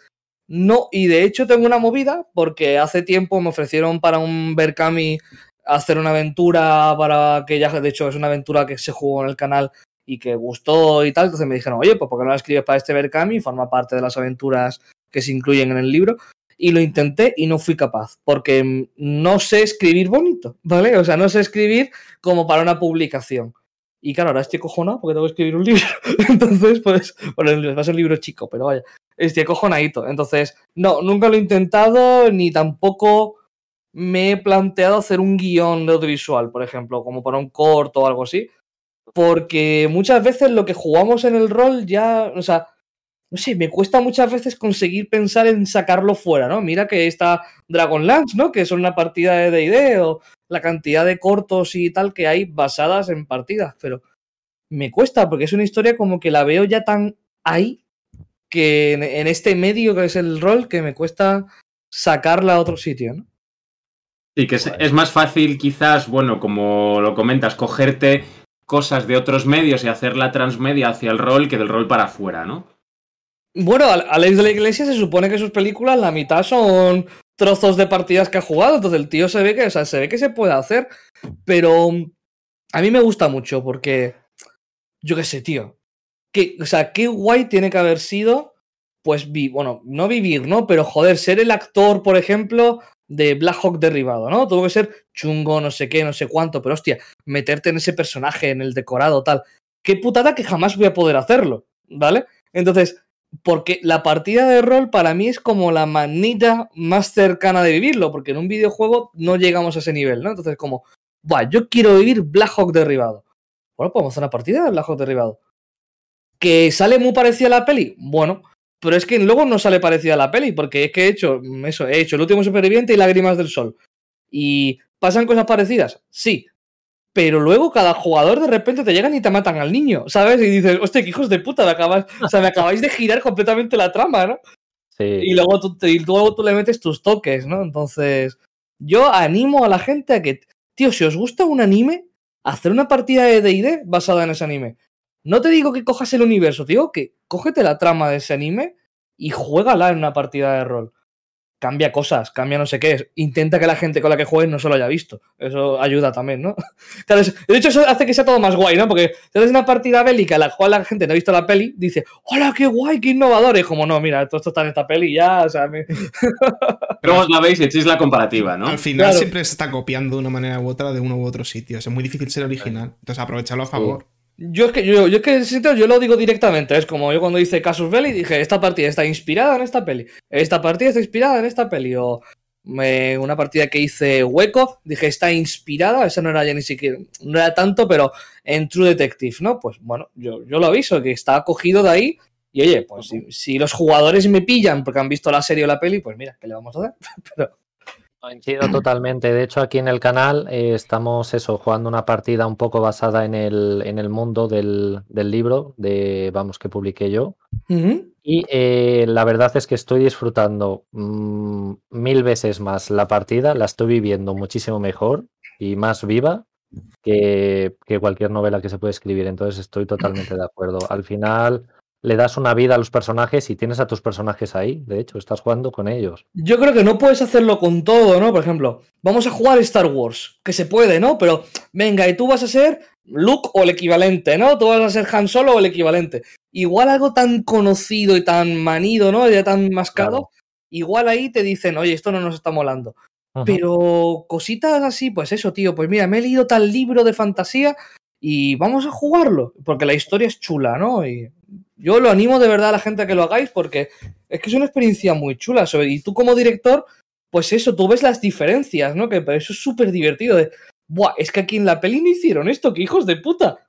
no. Y de hecho tengo una movida, porque hace tiempo me ofrecieron para un Berkami hacer una aventura para que ya, de hecho, es una aventura que se jugó en el canal y que gustó y tal. Entonces me dijeron, oye, pues ¿por qué no la escribes para este Berkami? Forma parte de las aventuras que se incluyen en el libro y lo intenté y no fui capaz, porque mm, no sé escribir bonito, ¿vale? O sea, no sé escribir como para una publicación. Y claro, ahora estoy cojonado porque tengo que escribir un libro. Entonces, pues, bueno, va a ser un libro chico, pero vaya, estoy cojonadito. Entonces, no, nunca lo he intentado, ni tampoco me he planteado hacer un guion de audiovisual, por ejemplo, como para un corto o algo así. Porque muchas veces lo que jugamos en el rol ya, o sea, no sé, me cuesta muchas veces conseguir pensar en sacarlo fuera, ¿no? Mira que está Dragonlance, ¿no? Que son una partida de D&D o la cantidad de cortos y tal que hay basadas en partidas, pero me cuesta porque es una historia como que la veo ya tan ahí que en, en este medio que es el rol que me cuesta sacarla a otro sitio, ¿no? Sí, que es, más fácil quizás, bueno, como lo comentas, cogerte cosas de otros medios y hacer la transmedia hacia el rol que del rol para afuera, ¿no? Bueno, Al- Alex de la Iglesia se supone que sus películas, la mitad son trozos de partidas que ha jugado. Entonces el tío se ve que, o sea, se ve que se puede hacer. Pero mm, a mí me gusta mucho porque, yo qué sé, tío. Que, o sea, qué guay tiene que haber sido, pues, bueno, no vivir, ¿no? Pero joder, ser el actor, por ejemplo, de Black Hawk derribado, ¿no? Tuvo que ser chungo, no sé qué, no sé cuánto, pero hostia, meterte en ese personaje, en el decorado, tal. Qué putada que jamás voy a poder hacerlo, ¿vale? Entonces, porque la partida de rol para mí es como la manita más cercana de vivirlo, porque en un videojuego no llegamos a ese nivel, ¿no? Entonces, como, Buah, yo quiero vivir Black Hawk derribado. Bueno, podemos hacer una partida de Black Hawk derribado. ¿Que sale muy parecida a la peli? Bueno, pero es que luego no sale parecida a la peli, porque es que he hecho eso, he hecho El último superviviente y Lágrimas del Sol. ¿Y pasan cosas parecidas? Sí. Pero luego cada jugador de repente te llegan y te matan al niño, ¿sabes? Y dices, hostia, qué hijos de puta, me acabas, o sea, me acabáis de girar completamente la trama, ¿no? Sí. Y luego tú, te- y luego tú le metes tus toques, ¿no? Entonces, yo animo a la gente a que, tío, si os gusta un anime, hacer una partida de D&D basada en ese anime. No te digo que cojas el universo, te digo que cógete la trama de ese anime y juégala en una partida de rol. Cambia cosas, cambia no sé qué. Intenta que la gente con la que juegues no se lo haya visto. Eso ayuda también, ¿no? Claro, de hecho, eso hace que sea todo más guay, ¿no? Porque si haces una partida bélica en la cual la gente no ha visto la peli, dice, ¡Hola, qué guay, qué innovador! Y como, no, mira, todo esto está en esta peli ya, o sea... Me... Pero os la veis y echéis la comparativa, ¿no? Al final Claro. siempre se está copiando de una manera u otra de uno u otro sitio. Es muy difícil ser original. Entonces aprovecharlo a favor. Yo es que yo, yo es que sentido yo lo digo directamente, es como yo cuando hice Casus Belli dije, esta partida está inspirada en esta peli, esta partida está inspirada en esta peli, o una partida que hice Hueco, dije, está inspirada, esa no era ya ni siquiera, no era tanto, pero en True Detective, ¿no? Pues bueno, yo, yo lo aviso, que está cogido de ahí, y oye, pues si, si los jugadores me pillan porque han visto la serie o la peli, pues mira, ¿qué le vamos a hacer? Pero, Coincido totalmente. De hecho, aquí en el canal eh, estamos eso, jugando una partida un poco basada en el, en el mundo del, del libro de vamos que publiqué yo. Ujú. Y eh, la verdad es que estoy disfrutando mm, mil veces más la partida, la estoy viviendo muchísimo mejor y más viva que, que cualquier novela que se puede escribir. Entonces estoy totalmente de acuerdo. Al final le das una vida a los personajes y tienes a tus personajes ahí. De hecho, estás jugando con ellos. Yo creo que no puedes hacerlo con todo, ¿no? Por ejemplo, vamos a jugar Star Wars, que se puede, ¿no? Pero venga, y tú vas a ser Luke o el equivalente, ¿no? Tú vas a ser Han Solo o el equivalente. Igual algo tan conocido y tan manido, ¿no? Ya tan mascado, Claro. igual ahí te dicen, oye, esto no nos está molando. Pero cositas así, pues eso, tío, pues mira, me he leído tal libro de fantasía y vamos a jugarlo, porque la historia es chula, ¿no? Y yo lo animo de verdad a la gente a que lo hagáis porque es que es una experiencia muy chula. Y tú como director, pues eso, tú ves las diferencias, ¿no? Que eso es súper divertido. De, Buah, es que aquí en la peli no hicieron esto, que hijos de puta.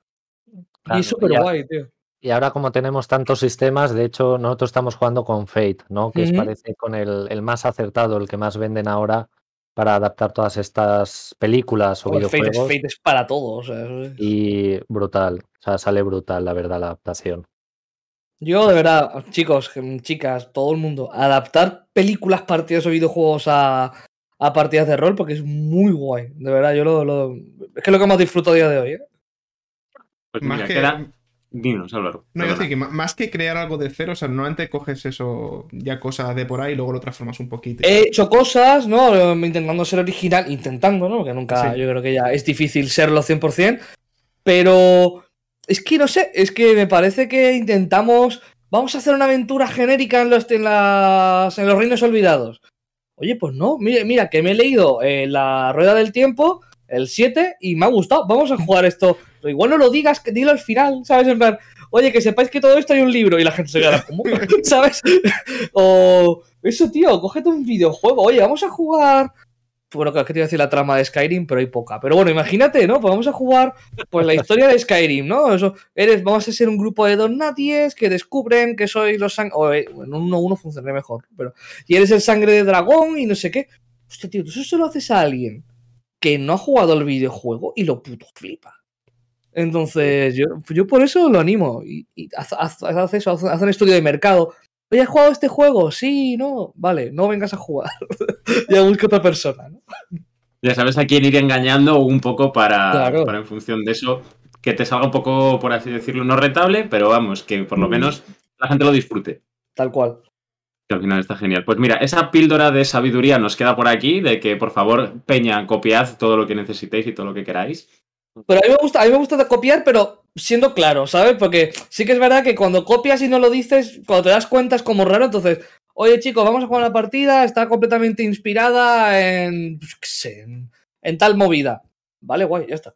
Claro, y es súper guay, tío. Y ahora como tenemos tantos sistemas, de hecho nosotros estamos jugando con Fate, ¿no? Que es, parece con el, el más acertado, el que más venden ahora para adaptar todas estas películas o Joder, Fate, videojuegos. Fate es para todos. o sea, eso es- Y brutal, o sea, sale brutal, la verdad, la adaptación. Yo, de verdad, chicos, chicas, todo el mundo, adaptar películas, partidas o videojuegos a, a partidas de rol porque es muy guay. De verdad, yo lo, lo- Es que es lo que más disfruto a día de hoy, ¿eh? Pues Más mira, que, queda... Dinos, Álvaro. no, decir que más que crear algo de cero, o sea, normalmente coges eso, ya cosas de por ahí y luego lo transformas un poquito. He hecho cosas, ¿no? Intentando ser original, intentando, ¿no? Porque nunca, Sí. yo creo que ya es difícil serlo 100%, pero es que no sé, es que me parece que intentamos, vamos a hacer una aventura genérica en los, en las, en los reinos olvidados. Oye, pues no, mira, mira que me he leído eh, La Rueda del Tiempo, el 7, y me ha gustado, vamos a jugar esto. Pero igual no lo digas, que dilo al final, ¿sabes? En plan, oye, que sepáis que todo esto hay un libro y la gente se queda como, ¿sabes? O eso, tío, cógete un videojuego. Oye, vamos a jugar. Bueno, claro, que te iba a decir la trama de Skyrim, pero hay poca. Pero bueno, imagínate, ¿no? Pues vamos a jugar pues la historia de Skyrim, ¿no? Eso, eres, vamos a ser un grupo de don nadies que descubren que sois los sang... O, eh, bueno, uno uno funciona mejor, pero... Y eres el sangre de dragón y no sé qué. Hostia, tío, tú eso se lo haces a alguien que no ha jugado al videojuego y lo puto flipa. Entonces, yo, yo por eso lo animo. Y, y haz, haz- haz eso, haz, un estudio de mercado. Oye, ¿has jugado este juego? Sí, no. Vale, no vengas a jugar. ya busca otra persona, ¿no? Ya sabes a quién ir engañando un poco para, Claro. para en función de eso, que te salga un poco, por así decirlo, no rentable, pero vamos, que por lo Mm. menos la gente lo disfrute. Tal cual. Que al final está genial. Pues mira, esa píldora de sabiduría nos queda por aquí, de que por favor, Peña, copiad todo lo que necesitéis y todo lo que queráis. Pero a mí me gusta, a mí me gusta copiar, pero siendo claro, ¿sabes? Porque sí que es verdad que cuando copias y no lo dices, cuando te das cuenta es como raro. Entonces, oye chicos, vamos a jugar una partida, está completamente inspirada en, pues, qué sé, en, en tal movida. Vale, guay, ya está.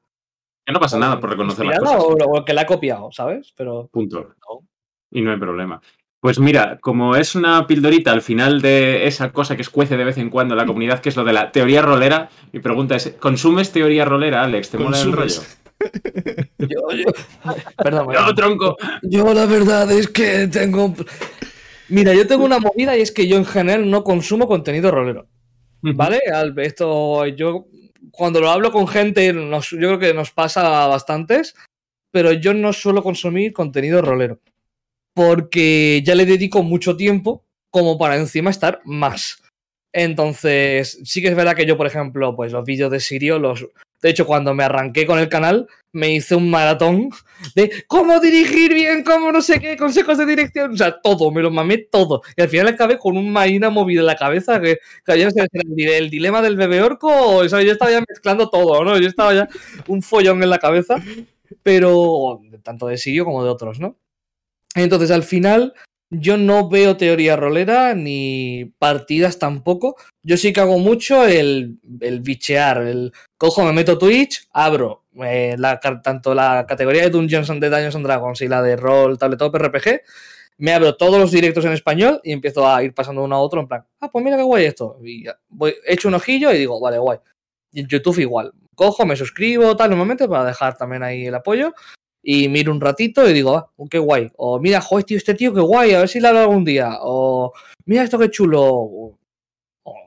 Que no pasa nada por reconocer las ¿Inspirada cosas. o, o que la he copiado, ¿sabes? Pero Punto. Y no hay problema. Pues mira, como es una pildorita al final de esa cosa que escuece de vez en cuando en la comunidad, que es lo de la teoría rolera, mi pregunta es, ¿consumes teoría rolera, Alex? ¿Te mola el rollo? Consumes. yo, yo- perdón, ¡No, tronco! Yo la verdad es que tengo... Mira, yo tengo una movida y es que yo en general no consumo contenido rolero. ¿Vale? Al- Esto yo cuando lo hablo con gente, nos- yo creo que nos pasa a bastantes, pero yo no suelo consumir contenido rolero. Porque ya le dedico mucho tiempo como para encima estar más. Entonces, sí que es verdad que yo, por ejemplo, pues los vídeos de Sirio los, De hecho, cuando me arranqué con el canal, me hice un maratón de cómo dirigir bien, cómo no sé qué, consejos de dirección. O sea, todo, me lo mamé todo. Y al final acabé con un maína movido en la cabeza que, que no sé el, dilema del bebé orco o sea, yo estaba ya mezclando todo, ¿no? Yo estaba ya un follón en la cabeza, pero tanto de Sirio como de otros, ¿no? Entonces, al final, yo no veo teoría rolera ni partidas tampoco. Yo sí que hago mucho el, el bichear. El cojo, me meto Twitch, abro eh, tanto la categoría de Dungeons and, Dungeons and Dragons y la de rol, tabletop, RPG. Me abro todos los directos en español y empiezo a ir pasando uno a otro en plan, ah, pues mira qué guay esto. Y echo un ojillo y digo, vale, guay. Y en YouTube igual. Cojo, me suscribo, tal, normalmente para dejar también ahí el apoyo y miro un ratito y digo, ah, qué guay. O mira, joder, tío, este tío, qué guay, a ver si le hablo algún día. O mira esto qué chulo. O,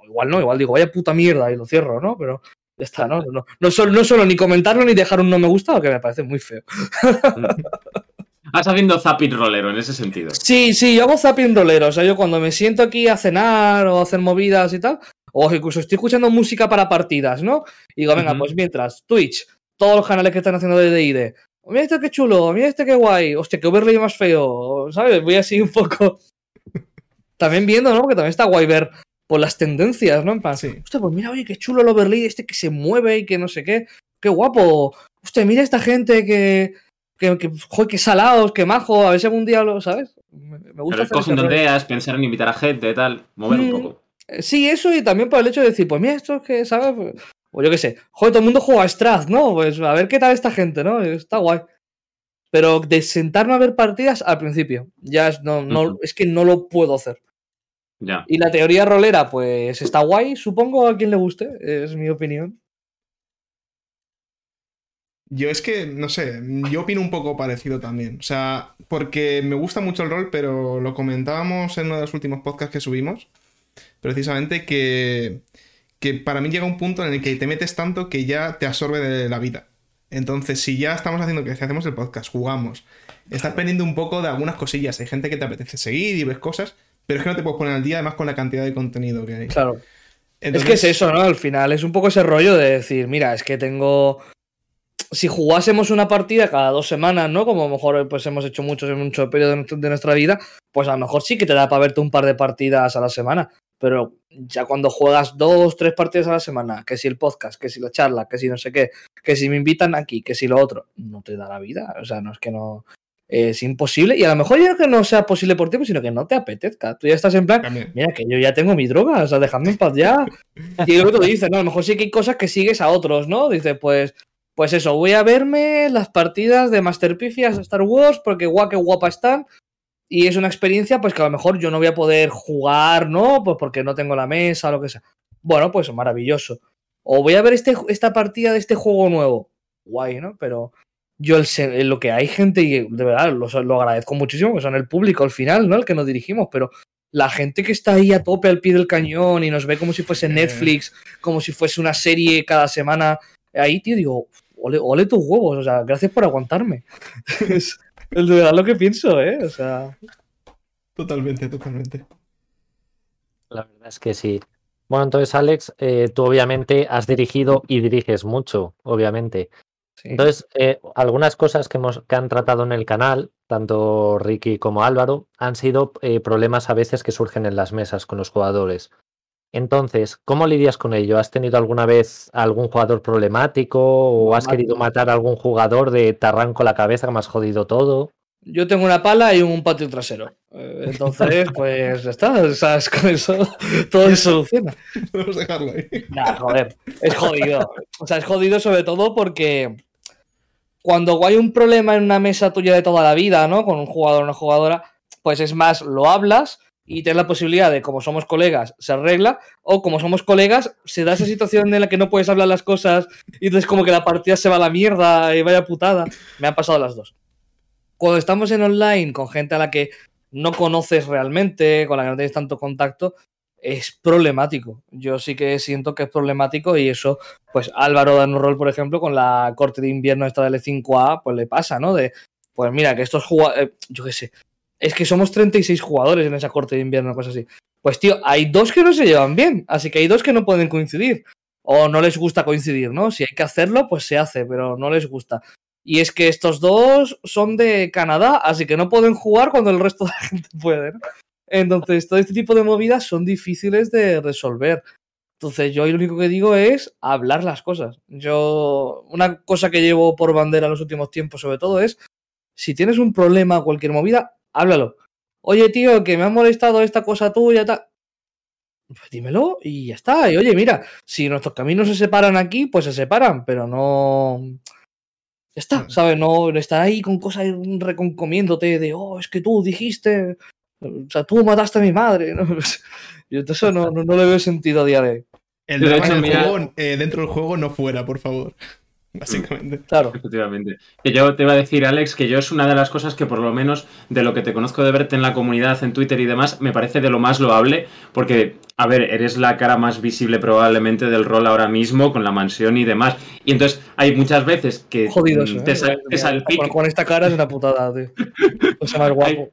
igual no, igual digo, vaya puta mierda y lo cierro, ¿no? Pero ya está, ¿no? No, no, solo, no solo ni comentarlo ni dejar un no me gusta, que me parece muy feo. Vas haciendo zapping rolero en ese sentido. Sí, sí, yo hago zapping rolero. O sea, yo cuando me siento aquí a cenar o a hacer movidas y tal, o incluso estoy escuchando música para partidas, ¿no? Y digo, venga, pues mientras Twitch, todos los canales que están haciendo de DD, mira esto qué chulo, mira este qué guay, hostia, qué overlay más feo, ¿sabes? Voy así un poco. También viendo, ¿no? Que también está guay ver por las tendencias, ¿no? En plan, Sí. hostia, pues mira, oye, qué chulo el overlay este que se mueve y que no sé qué, qué guapo. Hostia, mira esta gente que, que, que joder, qué salados, qué majo, a ver si algún día lo, ¿sabes? Me, me gusta Pero hacer cogiendo ideas, pensar en invitar a gente, tal, mover un Mm. poco. Eh, Sí, eso y también por el hecho de decir, pues mira, esto es que, ¿sabes? O yo qué sé, joder, todo el mundo juega a Strath, ¿no? Pues a ver qué tal esta gente, ¿no? Está guay. Pero de sentarme a ver partidas al principio, ya es, no, no, es que no lo puedo hacer. Ya. Y la teoría rolera, pues está guay, supongo a quien le guste, es mi opinión. Yo es que, no sé, yo opino un poco parecido también. O sea, porque me gusta mucho el rol, pero lo comentábamos en uno de los últimos podcasts que subimos. Precisamente que, que para mí llega un punto en el que te metes tanto que ya te absorbe de la vida. Entonces, si ya estamos haciendo que si hacemos el podcast, jugamos, estás pendiente un poco de algunas cosillas. Hay gente que te apetece seguir y ves cosas, pero es que no te puedes poner al día, además con la cantidad de contenido que hay. Claro. es que es eso, ¿no? Al final es un poco ese rollo de decir, mira, es que tengo. Si jugásemos una partida cada dos semanas, ¿no? Como a lo mejor pues hemos hecho muchos en mucho periodo de nuestra vida, pues a lo mejor sí que te da para verte un par de partidas a la semana. Pero ya cuando juegas dos, tres partidas a la semana, que si el podcast, que si la charla, que si no sé qué, que si me invitan aquí, que si lo otro, no te da la vida. O sea, no es que no. Es imposible. Y a lo mejor ya que no sea posible por ti, pues, sino que no te apetezca. Tú ya estás en plan, también. Mira, que yo ya tengo mi droga, o sea, dejadme en paz ya. Y lo que tú dices, ¿no? A lo mejor sí que hay cosas que sigues a otros, ¿no? Dices, pues, pues eso, voy a verme las partidas de Masterpifias de Star Wars porque guau, qué guapa están. Y es una experiencia, pues que a lo mejor yo no voy a poder jugar, ¿no? Pues porque no tengo la mesa lo que sea. Bueno, pues maravilloso. O voy a ver este, esta partida de este juego nuevo. Guay, ¿no? Pero yo el, lo que hay gente, y de verdad lo, lo agradezco muchísimo, que son el público al final, ¿no? El que nos dirigimos, pero la gente que está ahí a tope al pie del cañón y nos ve como si fuese. Netflix, como si fuese una serie cada semana, ahí, tío, digo, ole, ole tus huevos, o sea, gracias por aguantarme. de verdad lo que pienso, ¿eh? O sea, Totalmente, totalmente. La verdad es que sí. Bueno, entonces, Alex, eh, tú obviamente has dirigido y diriges mucho, obviamente. sí. Entonces, eh, algunas cosas que, hemos, que han tratado en el canal, tanto Ricky como Álvaro, han sido eh, problemas a veces que surgen en las mesas con los jugadores. Entonces, ¿cómo lidias con ello? ¿Has tenido alguna vez algún jugador problemático o has querido matar a algún jugador de te arranco la cabeza que me has jodido todo? Yo tengo una pala y un patio trasero. Eh, Entonces, pues ya está, ¿sabes? Con eso todo se soluciona. Podemos dejarlo ahí. Nah, joder, es jodido. O sea, es jodido sobre todo porque cuando hay un problema en una mesa tuya de toda la vida, ¿no? Con un jugador o una jugadora, pues es más, lo hablas y tienes la posibilidad de, como somos colegas, se arregla, o como somos colegas, se da esa situación en la que no puedes hablar las cosas y entonces como que la partida se va a la mierda y vaya putada. Me han pasado las dos. Cuando estamos en online con gente a la que no conoces realmente, con la que no tienes tanto contacto, es problemático. Yo sí que siento que es problemático y eso, pues Álvaro Dan Rol, por ejemplo, con la corte de invierno esta del 5A, pues le pasa, ¿no? De, pues mira, que estos jugadores, yo qué sé, es que somos 36 jugadores en esa corte de invierno, cosas así. Pues tío, hay dos que no se llevan bien, así que hay dos que no pueden coincidir. o no les gusta coincidir, ¿no? Si hay que hacerlo, pues se hace, pero no les gusta. Y es que estos dos son de Canadá, así que no pueden jugar cuando el resto de la gente puede. ¿no? Entonces, todo este tipo de movidas son difíciles de resolver. Entonces, yo lo único que digo es hablar las cosas. Yo, una cosa que llevo por bandera en los últimos tiempos, sobre todo, es si tienes un problema cualquier movida, háblalo. Oye, tío, que me ha molestado esta cosa tuya, tal. Pues dímelo y ya está. Y oye, mira, si nuestros caminos se separan aquí, pues se separan, pero no. Ya está, ¿sabes? No estar ahí con cosas reconcomiéndote de, oh, es que tú dijiste, o sea, tú mataste a mi madre. ¿no? Yo eso no, no, no le veo sentido a día de hoy. El De drama hecho, en el mira- juego, eh, dentro del juego, no fuera, por favor. Básicamente. Claro. Efectivamente. Que yo te iba a decir, Alex, que yo es una de las cosas que por lo menos de lo que te conozco de verte en la comunidad, en Twitter y demás, me parece de lo más loable, porque, a ver, eres la cara más visible probablemente del rol ahora mismo, con la mansión y demás. Y entonces hay muchas veces que Jodido mm, eso, te, ¿eh? sal- te salpica- con, esta cara es una putada, tío. O sea, más guapo.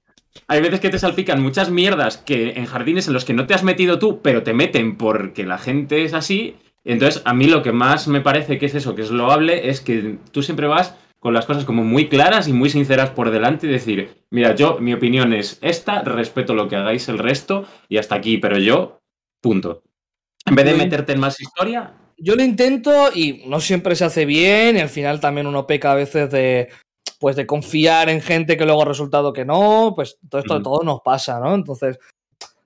Hay veces que te salpican muchas mierdas que en jardines en los que no te has metido tú, pero te meten porque la gente es así. Entonces, a mí lo que más me parece que es eso, que es loable, es que tú siempre vas con las cosas como muy claras y muy sinceras por delante y decir, mira, yo, mi opinión es esta, respeto lo que hagáis el resto y hasta aquí, pero yo, punto. En vez de meterte en más historia, Yo lo intento y no siempre se hace bien y al final también uno peca a veces de pues de confiar en gente que luego ha resultado que no, pues todo esto todo nos pasa, ¿no? Entonces,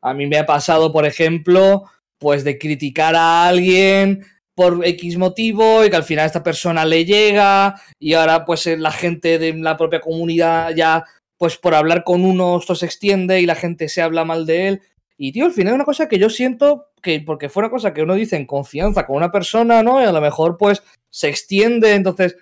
a mí me ha pasado, por ejemplo, pues de criticar a alguien por X motivo y que al final esta persona le llega y ahora pues eh, la gente de la propia comunidad ya pues por hablar con uno esto se extiende y la gente se habla mal de él y tío, al final es una cosa que yo siento que porque fue una cosa que uno dice en confianza con una persona, ¿no? Y a lo mejor pues se extiende, entonces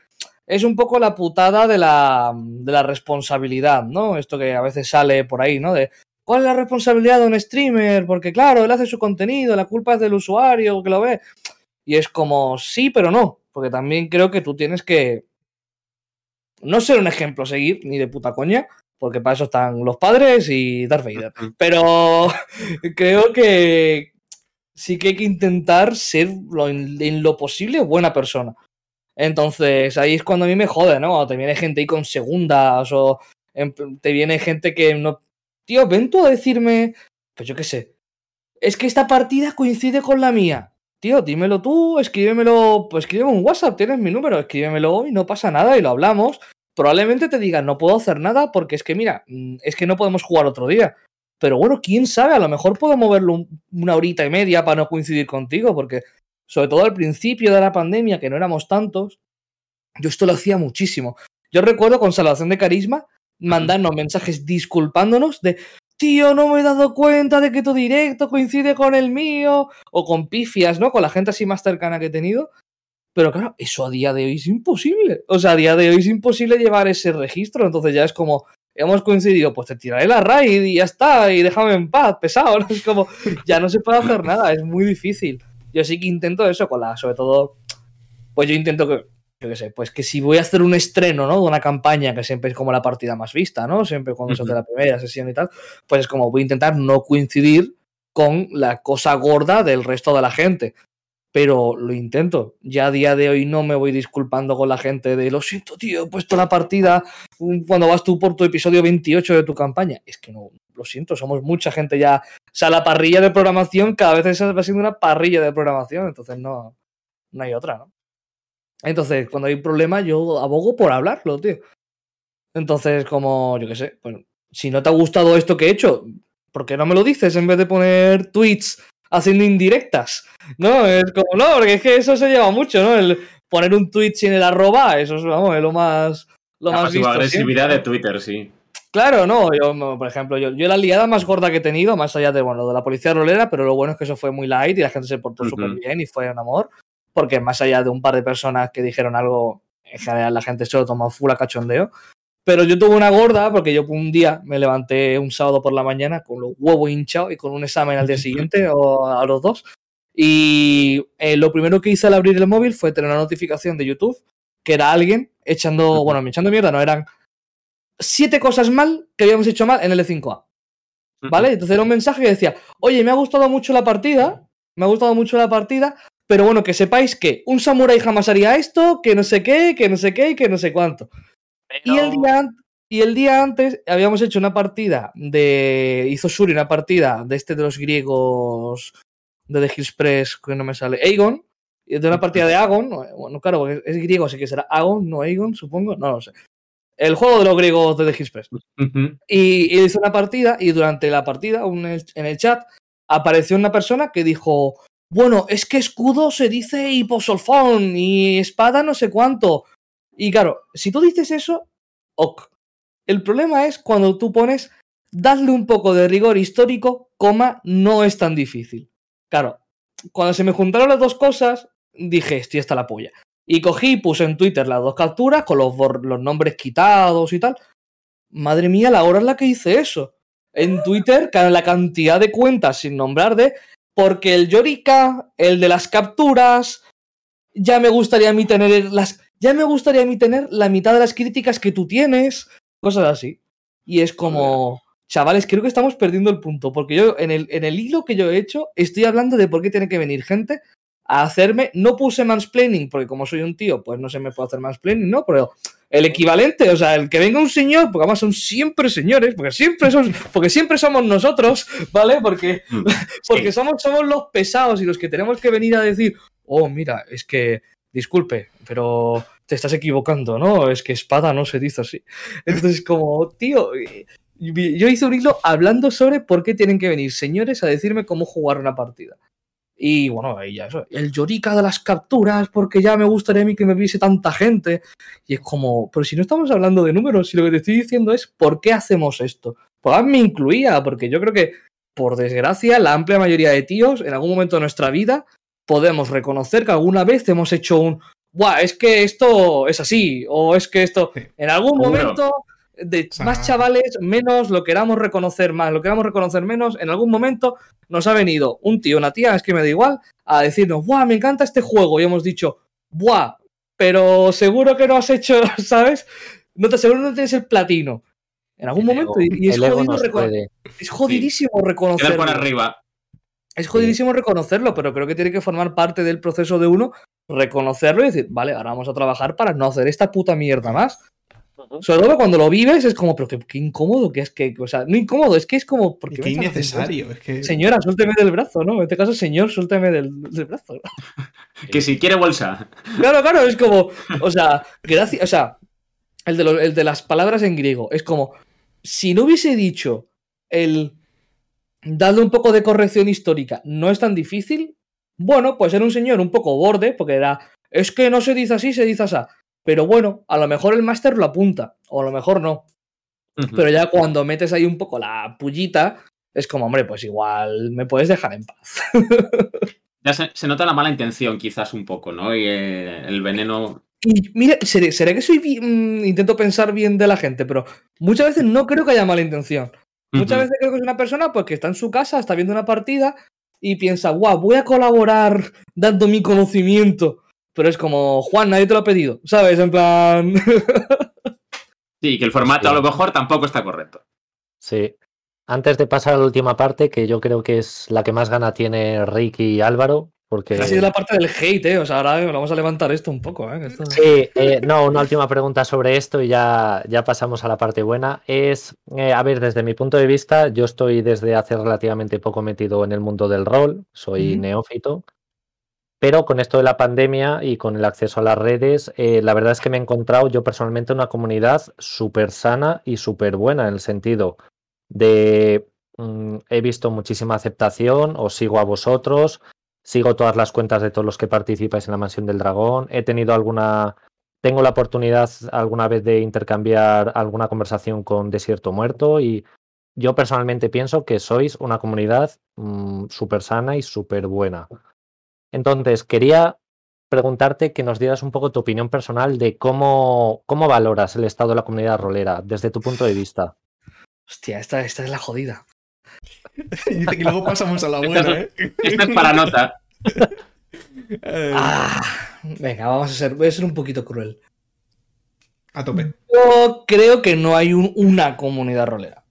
es un poco la putada de la, de la responsabilidad, ¿no? Esto que a veces sale por ahí, ¿no? De ¿cuál es la responsabilidad de un streamer? Porque claro, él hace su contenido, la culpa es del usuario que lo ve. Y es como, sí, pero no, porque también creo que tú tienes que no ser un ejemplo a seguir, ni de puta coña, porque para eso están los padres y Darth Vader. Pero creo que sí que hay que intentar ser lo- en, lo posible buena persona. Entonces ahí es cuando a mí me jode, ¿no? Cuando te viene gente ahí con segundas o te viene gente que no... Tío, ven tú a decirme, pues yo qué sé, es que esta partida coincide con la mía. Tío, dímelo tú, escríbemelo, pues escríbeme un WhatsApp, tienes mi número, escríbemelo y no pasa nada y lo hablamos. Probablemente te digan, no puedo hacer nada porque es que mira, mm, es que no podemos jugar otro día. Pero bueno, quién sabe, a lo mejor puedo moverlo un- una horita y media para no coincidir contigo, porque sobre todo al principio de la pandemia, que no éramos tantos, yo esto lo hacía muchísimo. Yo recuerdo con Salvación de Carisma mandarnos mensajes disculpándonos de, tío, no me he dado cuenta de que tu directo coincide con el mío, o con pifias, ¿no? Con la gente así más cercana que he tenido. Pero claro, eso a día de hoy es imposible. O sea, a día de hoy es imposible llevar ese registro. Entonces ya es como, hemos coincidido, pues te tiraré la raid y ya está, y déjame en paz, pesado. ¿no? Es como, ya no se puede hacer nada, es muy difícil. Yo sí que intento eso con la, sobre todo, pues yo intento que, yo qué sé, pues que si voy a hacer un estreno, ¿no? De una campaña que siempre es como la partida más vista, ¿no? Siempre cuando se hace la primera sesión y tal, pues es como voy a intentar no coincidir con la cosa gorda del resto de la gente. Pero lo intento. Ya a día de hoy no me voy disculpando con la gente de lo siento, tío, he puesto la partida mm, cuando vas tú por tu episodio 28 de tu campaña. Es que no, lo siento, somos mucha gente ya. O sea, la parrilla de programación cada vez va siendo una parrilla de programación, entonces no, no hay otra, ¿no? Entonces, cuando hay un problema, yo abogo por hablarlo, tío. Entonces, como, yo qué sé, bueno, si no te ha gustado esto que he hecho, ¿por qué no me lo dices en vez de poner tweets haciendo indirectas? No, es como, no, porque es que eso se lleva mucho, ¿no? El poner un tweet sin el arroba, eso es, vamos, es lo más, lo la más visto agresividad siempre, de Twitter, sí. Claro, no, yo, por ejemplo, yo, yo la liada más gorda que he tenido, más allá de, bueno, de la policía rolera, pero lo bueno es que eso fue muy light y la gente se portó Ujú. súper bien y fue un amor, porque más allá de un par de personas que dijeron algo, en general la gente se lo tomó full a cachondeo, pero yo tuve una gorda porque yo un día me levanté un sábado por la mañana con los huevos hinchados y con un examen al día siguiente o a los dos. Y eh, lo primero que hice al abrir el móvil fue tener una notificación de YouTube que era alguien echando, bueno, me echando mierda, no, eran siete cosas mal que habíamos hecho mal en el E5A. ¿Vale? Entonces era un mensaje que decía, oye, me ha gustado mucho la partida, me ha gustado mucho la partida, pero bueno, que sepáis que un samurái jamás haría esto, que no sé qué, que no sé qué, que no sé cuánto. Y, el día, y el día antes habíamos hecho una partida de. Hizo Shuri una partida de este de los griegos de The Hills Press, que no me sale. Aegon. Y de una partida de Agon. Bueno, claro, porque es griego, así que será Agon, no Aegon, supongo. No lo sé. El juego de los griegos de The Hills Press. Y, y hizo una partida y durante la partida un- en el chat apareció una persona que dijo, bueno, es que escudo se dice hiposolfón y espada no sé cuánto. Y claro, si tú dices eso, ok. El problema es cuando tú pones, dadle un poco de rigor histórico, coma, no es tan difícil. Claro, cuando se me juntaron las dos cosas, dije, estoy hasta la polla. Y cogí y puse en Twitter las dos capturas con los, los nombres quitados y tal. Madre mía, la hora en la que hice eso. En Twitter, la cantidad de cuentas sin nombrar de. Porque el Yorika, el de las capturas. Ya me gustaría a mí tener las. Ya me gustaría a mí tener la mitad de las críticas que tú tienes. Cosas así. Y es como. Chavales, creo que estamos perdiendo el punto. Porque yo, en el, en el hilo que yo he hecho, estoy hablando de por qué tiene que venir gente a hacerme. No puse mansplaining, porque como soy un tío, pues no se me puede hacer mansplaining, ¿no? Pero el equivalente, o sea, el que venga un señor, porque además son siempre señores, porque siempre son, porque siempre somos nosotros, ¿vale? Porque, Mm, porque somos, somos los pesados y los que tenemos que venir a decir, oh, mira, es que, disculpe, pero te estás equivocando, ¿no? Es que espada no se dice así. Entonces, como, tío, yo hice un hilo hablando sobre por qué tienen que venir señores a decirme cómo jugar una partida. Y bueno, ahí ya eso. El llorica de las capturas, porque ya me gustaría a mí que me viese tanta gente. Y es como, pero si no estamos hablando de números, si lo que te estoy diciendo es por qué hacemos esto. Pues me incluía, porque yo creo que, por desgracia, la amplia mayoría de tíos, en algún momento de nuestra vida, podemos reconocer que alguna vez hemos hecho un, Buah, es que esto es así, o es que esto, en algún momento, de O sea- más chavales, menos, lo queramos reconocer más, lo queramos reconocer menos, en algún momento nos ha venido un tío, una tía, es que me da igual, a decirnos, ¡buah, me encanta este juego! Y hemos dicho, ¡buah! Pero seguro que no has hecho, ¿sabes? No te seguro no tienes el platino. En algún El momento, ego- y, y es, jodido nos recono- puede. es jodidísimo Queda reconocerlo. por arriba. Es jodidísimo reconocerlo, pero creo que tiene que formar parte del proceso de uno reconocerlo y decir, vale, ahora vamos a trabajar para no hacer esta puta mierda más. Sobre todo cuando lo vives es como, pero qué, qué incómodo que es que, o sea, no incómodo, es que es como, ¿por Y qué innecesario. Es que. Señora, suélteme del brazo, ¿no? En este caso, señor, suélteme del, del brazo. Que si quiere bolsa. Claro, claro, es como, o sea, gracias, o sea, el de, lo- el de las palabras en griego, es como, si no hubiese dicho el darle un poco de corrección histórica, no es tan difícil, bueno, pues era un señor un poco borde, porque era, es que no se dice así, se dice así. Pero bueno, a lo mejor el máster lo apunta, o a lo mejor no. Pero ya cuando metes ahí un poco la pullita, es como, hombre, pues igual me puedes dejar en paz. Ya se, se nota la mala intención, quizás un poco, ¿no? Y eh, el veneno. Y mira, seré, seré que soy bi- mm, intento pensar bien de la gente, pero muchas veces no creo que haya mala intención. Muchas veces creo que es una persona pues, que está en su casa, está viendo una partida y piensa, guau, voy a colaborar dando mi conocimiento. Pero es como, Juan, nadie te lo ha pedido, ¿sabes? En plan. Sí, que el formato Sí. a lo mejor tampoco está correcto. Sí. Antes de pasar a la última parte, que yo creo que es la que más gana tiene Ricky y Álvaro, porque... Ha sido la parte del hate, ¿eh? O sea, ahora vamos a levantar esto un poco, ¿eh? Esto- Sí, eh, no, una última pregunta sobre esto y ya, ya pasamos a la parte buena. Es, eh, a ver, desde mi punto de vista, yo estoy desde hace relativamente poco metido en el mundo del rol, soy neófito, pero con esto de la pandemia y con el acceso a las redes, eh, la verdad es que me he encontrado yo personalmente una comunidad súper sana y súper buena en el sentido de mm, he visto muchísima aceptación, os sigo a vosotros, sigo todas las cuentas de todos los que participáis en la Mansión del Dragón, he tenido alguna, tengo la oportunidad alguna vez de intercambiar alguna conversación con Desierto Muerto y yo personalmente pienso que sois una comunidad mm, súper sana y súper buena. Entonces, quería preguntarte que nos dieras un poco tu opinión personal de cómo, cómo valoras el estado de la comunidad rolera desde tu punto de vista. Hostia, esta, esta es la jodida. Y dice que luego pasamos a la buena, ¿eh? Esta es para nota. Eh, Ah, venga, vamos a ser, voy a ser un poquito cruel. A tope. Yo creo que no hay un- una comunidad rolera,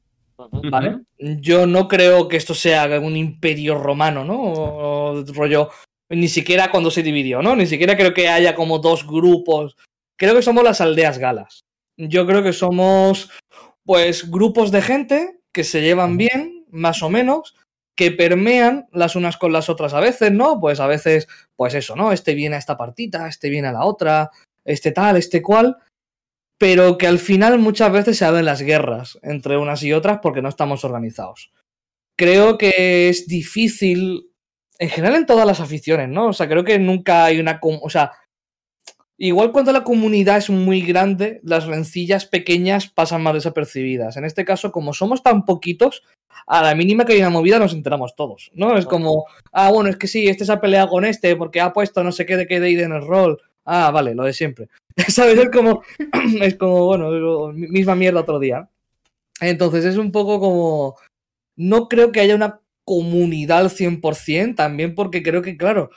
¿vale? Yo no creo que esto sea un imperio romano, ¿no? O rollo, Ni siquiera cuando se dividió, ¿no? Ni siquiera creo que haya como dos grupos. Creo que somos las aldeas galas. Yo creo que somos, pues, grupos de gente que se llevan bien, más o menos, que permean las unas con las otras a veces, ¿no? Pues a veces, pues eso, ¿no? Este viene a esta partita, este viene a la otra, este tal, este cual, pero que al final muchas veces se abren las guerras entre unas y otras porque no estamos organizados. Creo que es difícil, en general en todas las aficiones, ¿no? O sea, creo que nunca hay una... O sea, igual cuando la comunidad es muy grande, las rencillas pequeñas pasan más desapercibidas. En este caso, como somos tan poquitos, a la mínima que hay una movida nos enteramos todos, ¿no? Es como, ah, bueno, es que sí, este se ha peleado con este porque ha puesto no sé qué de qué de en el rol. Ah, vale, lo de siempre. ¿Sabes? Es como, es como, bueno, misma mierda otro día. Entonces es un poco como, no creo que haya una comunidad al 100%, también porque creo que, claro,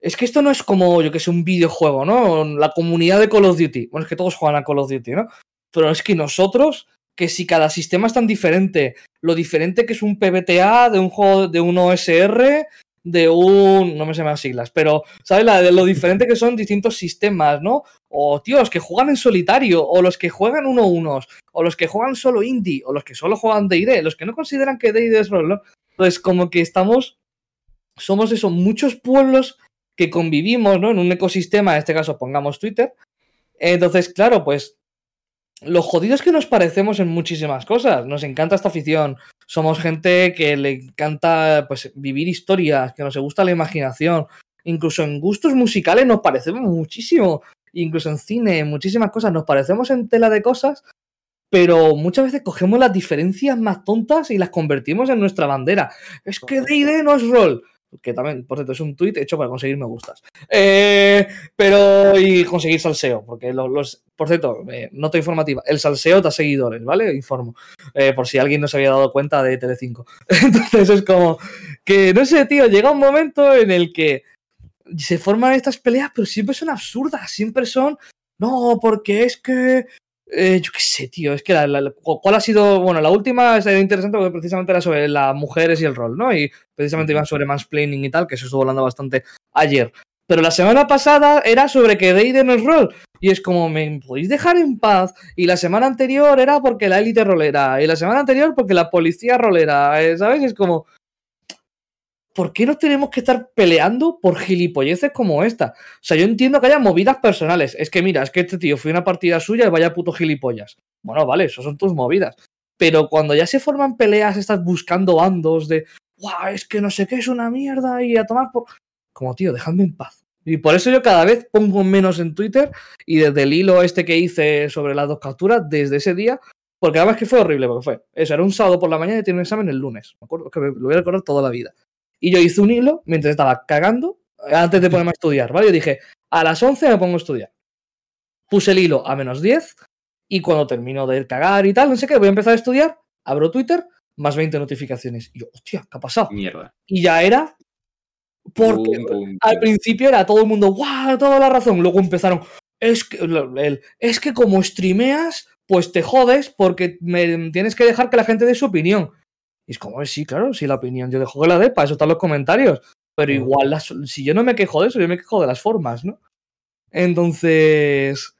es que esto no es como, yo que sé, un videojuego, ¿no? La comunidad de Call of Duty. Bueno, es que todos juegan a Call of Duty, ¿no? Pero es que nosotros que si cada sistema es tan diferente, lo diferente que es un PBTA de un juego de un OSR, de un. No me sé más siglas, pero, ¿sabes? Lo diferente que son distintos sistemas, ¿no? O, tío, los que juegan en solitario, o los que juegan uno unos, o los que juegan solo indie, o los que solo juegan DD, los que no consideran que DD es rol. Entonces, como que estamos. Somos eso, muchos pueblos que convivimos, ¿no? En un ecosistema, en este caso pongamos Twitter. Entonces, claro, pues lo jodido es que nos parecemos en muchísimas cosas. Nos encanta esta afición. Somos gente que le encanta pues, vivir historias, que nos gusta la imaginación. Incluso en gustos musicales nos parecemos muchísimo. Incluso en cine, muchísimas cosas. Nos parecemos en tela de cosas, pero muchas veces cogemos las diferencias más tontas y las convertimos en nuestra bandera. Es que D&D no es rol que también, por cierto, es un tweet hecho para conseguir me gustas. Eh, pero, y conseguir salseo, porque los, por cierto, eh, nota informativa, el salseo da seguidores, ¿vale? Informo, eh, por si alguien no se había dado cuenta de Telecinco. Entonces es como que, no sé, tío, llega un momento en el que se forman estas peleas, pero siempre son absurdas, siempre son, no, porque es que eh, yo qué sé, tío, es que la, ¿cuál ha sido? Bueno, la última es interesante porque precisamente era sobre las mujeres y el rol, ¿no? Y precisamente iban sobre mansplaining y tal, que se estuvo hablando bastante ayer. Pero la semana pasada era sobre que Deide no es rol. Y es como, ¿me podéis dejar en paz? Y la semana anterior era porque la élite rolera. Y la semana anterior porque la policía rolera. Eh, ¿Sabes? Es como, ¿por qué nos tenemos que estar peleando por gilipolleces como esta? O sea, yo entiendo que haya movidas personales. Es que mira, es que este tío fue una partida suya y vaya puto gilipollas. Bueno, vale, eso son tus movidas. Pero cuando ya se forman peleas, estás buscando bandos de, guau, es que no sé qué es una mierda y a tomar por. Como tío, dejadme en paz. Y por eso yo cada vez pongo menos en Twitter y desde el hilo este que hice sobre las dos capturas, desde ese día, porque además que fue horrible, porque fue eso, era un sábado por la mañana y tiene un examen el lunes. Me acuerdo que me, lo voy a recordar toda la vida. Y yo hice un hilo mientras estaba cagando antes de ponerme a estudiar, ¿vale? Yo dije, a las 11 me pongo a estudiar. Puse el hilo a menos 10 y cuando termino de cagar y tal, no sé qué, voy a empezar a estudiar, abro Twitter, más 20 notificaciones. Y yo, hostia, ¿qué ha pasado? Mierda. Y ya era porque al principio era todo el mundo, ¡guau! Toda la razón. Luego empezaron, es que, es que como streameas, pues te jodes porque me tienes que dejar que la gente dé su opinión. Y es como, sí, claro, si la opinión yo dejo que la dé, para eso están los comentarios. Pero igual, si yo no me quejo de eso, yo me quejo de las formas, ¿no? Entonces,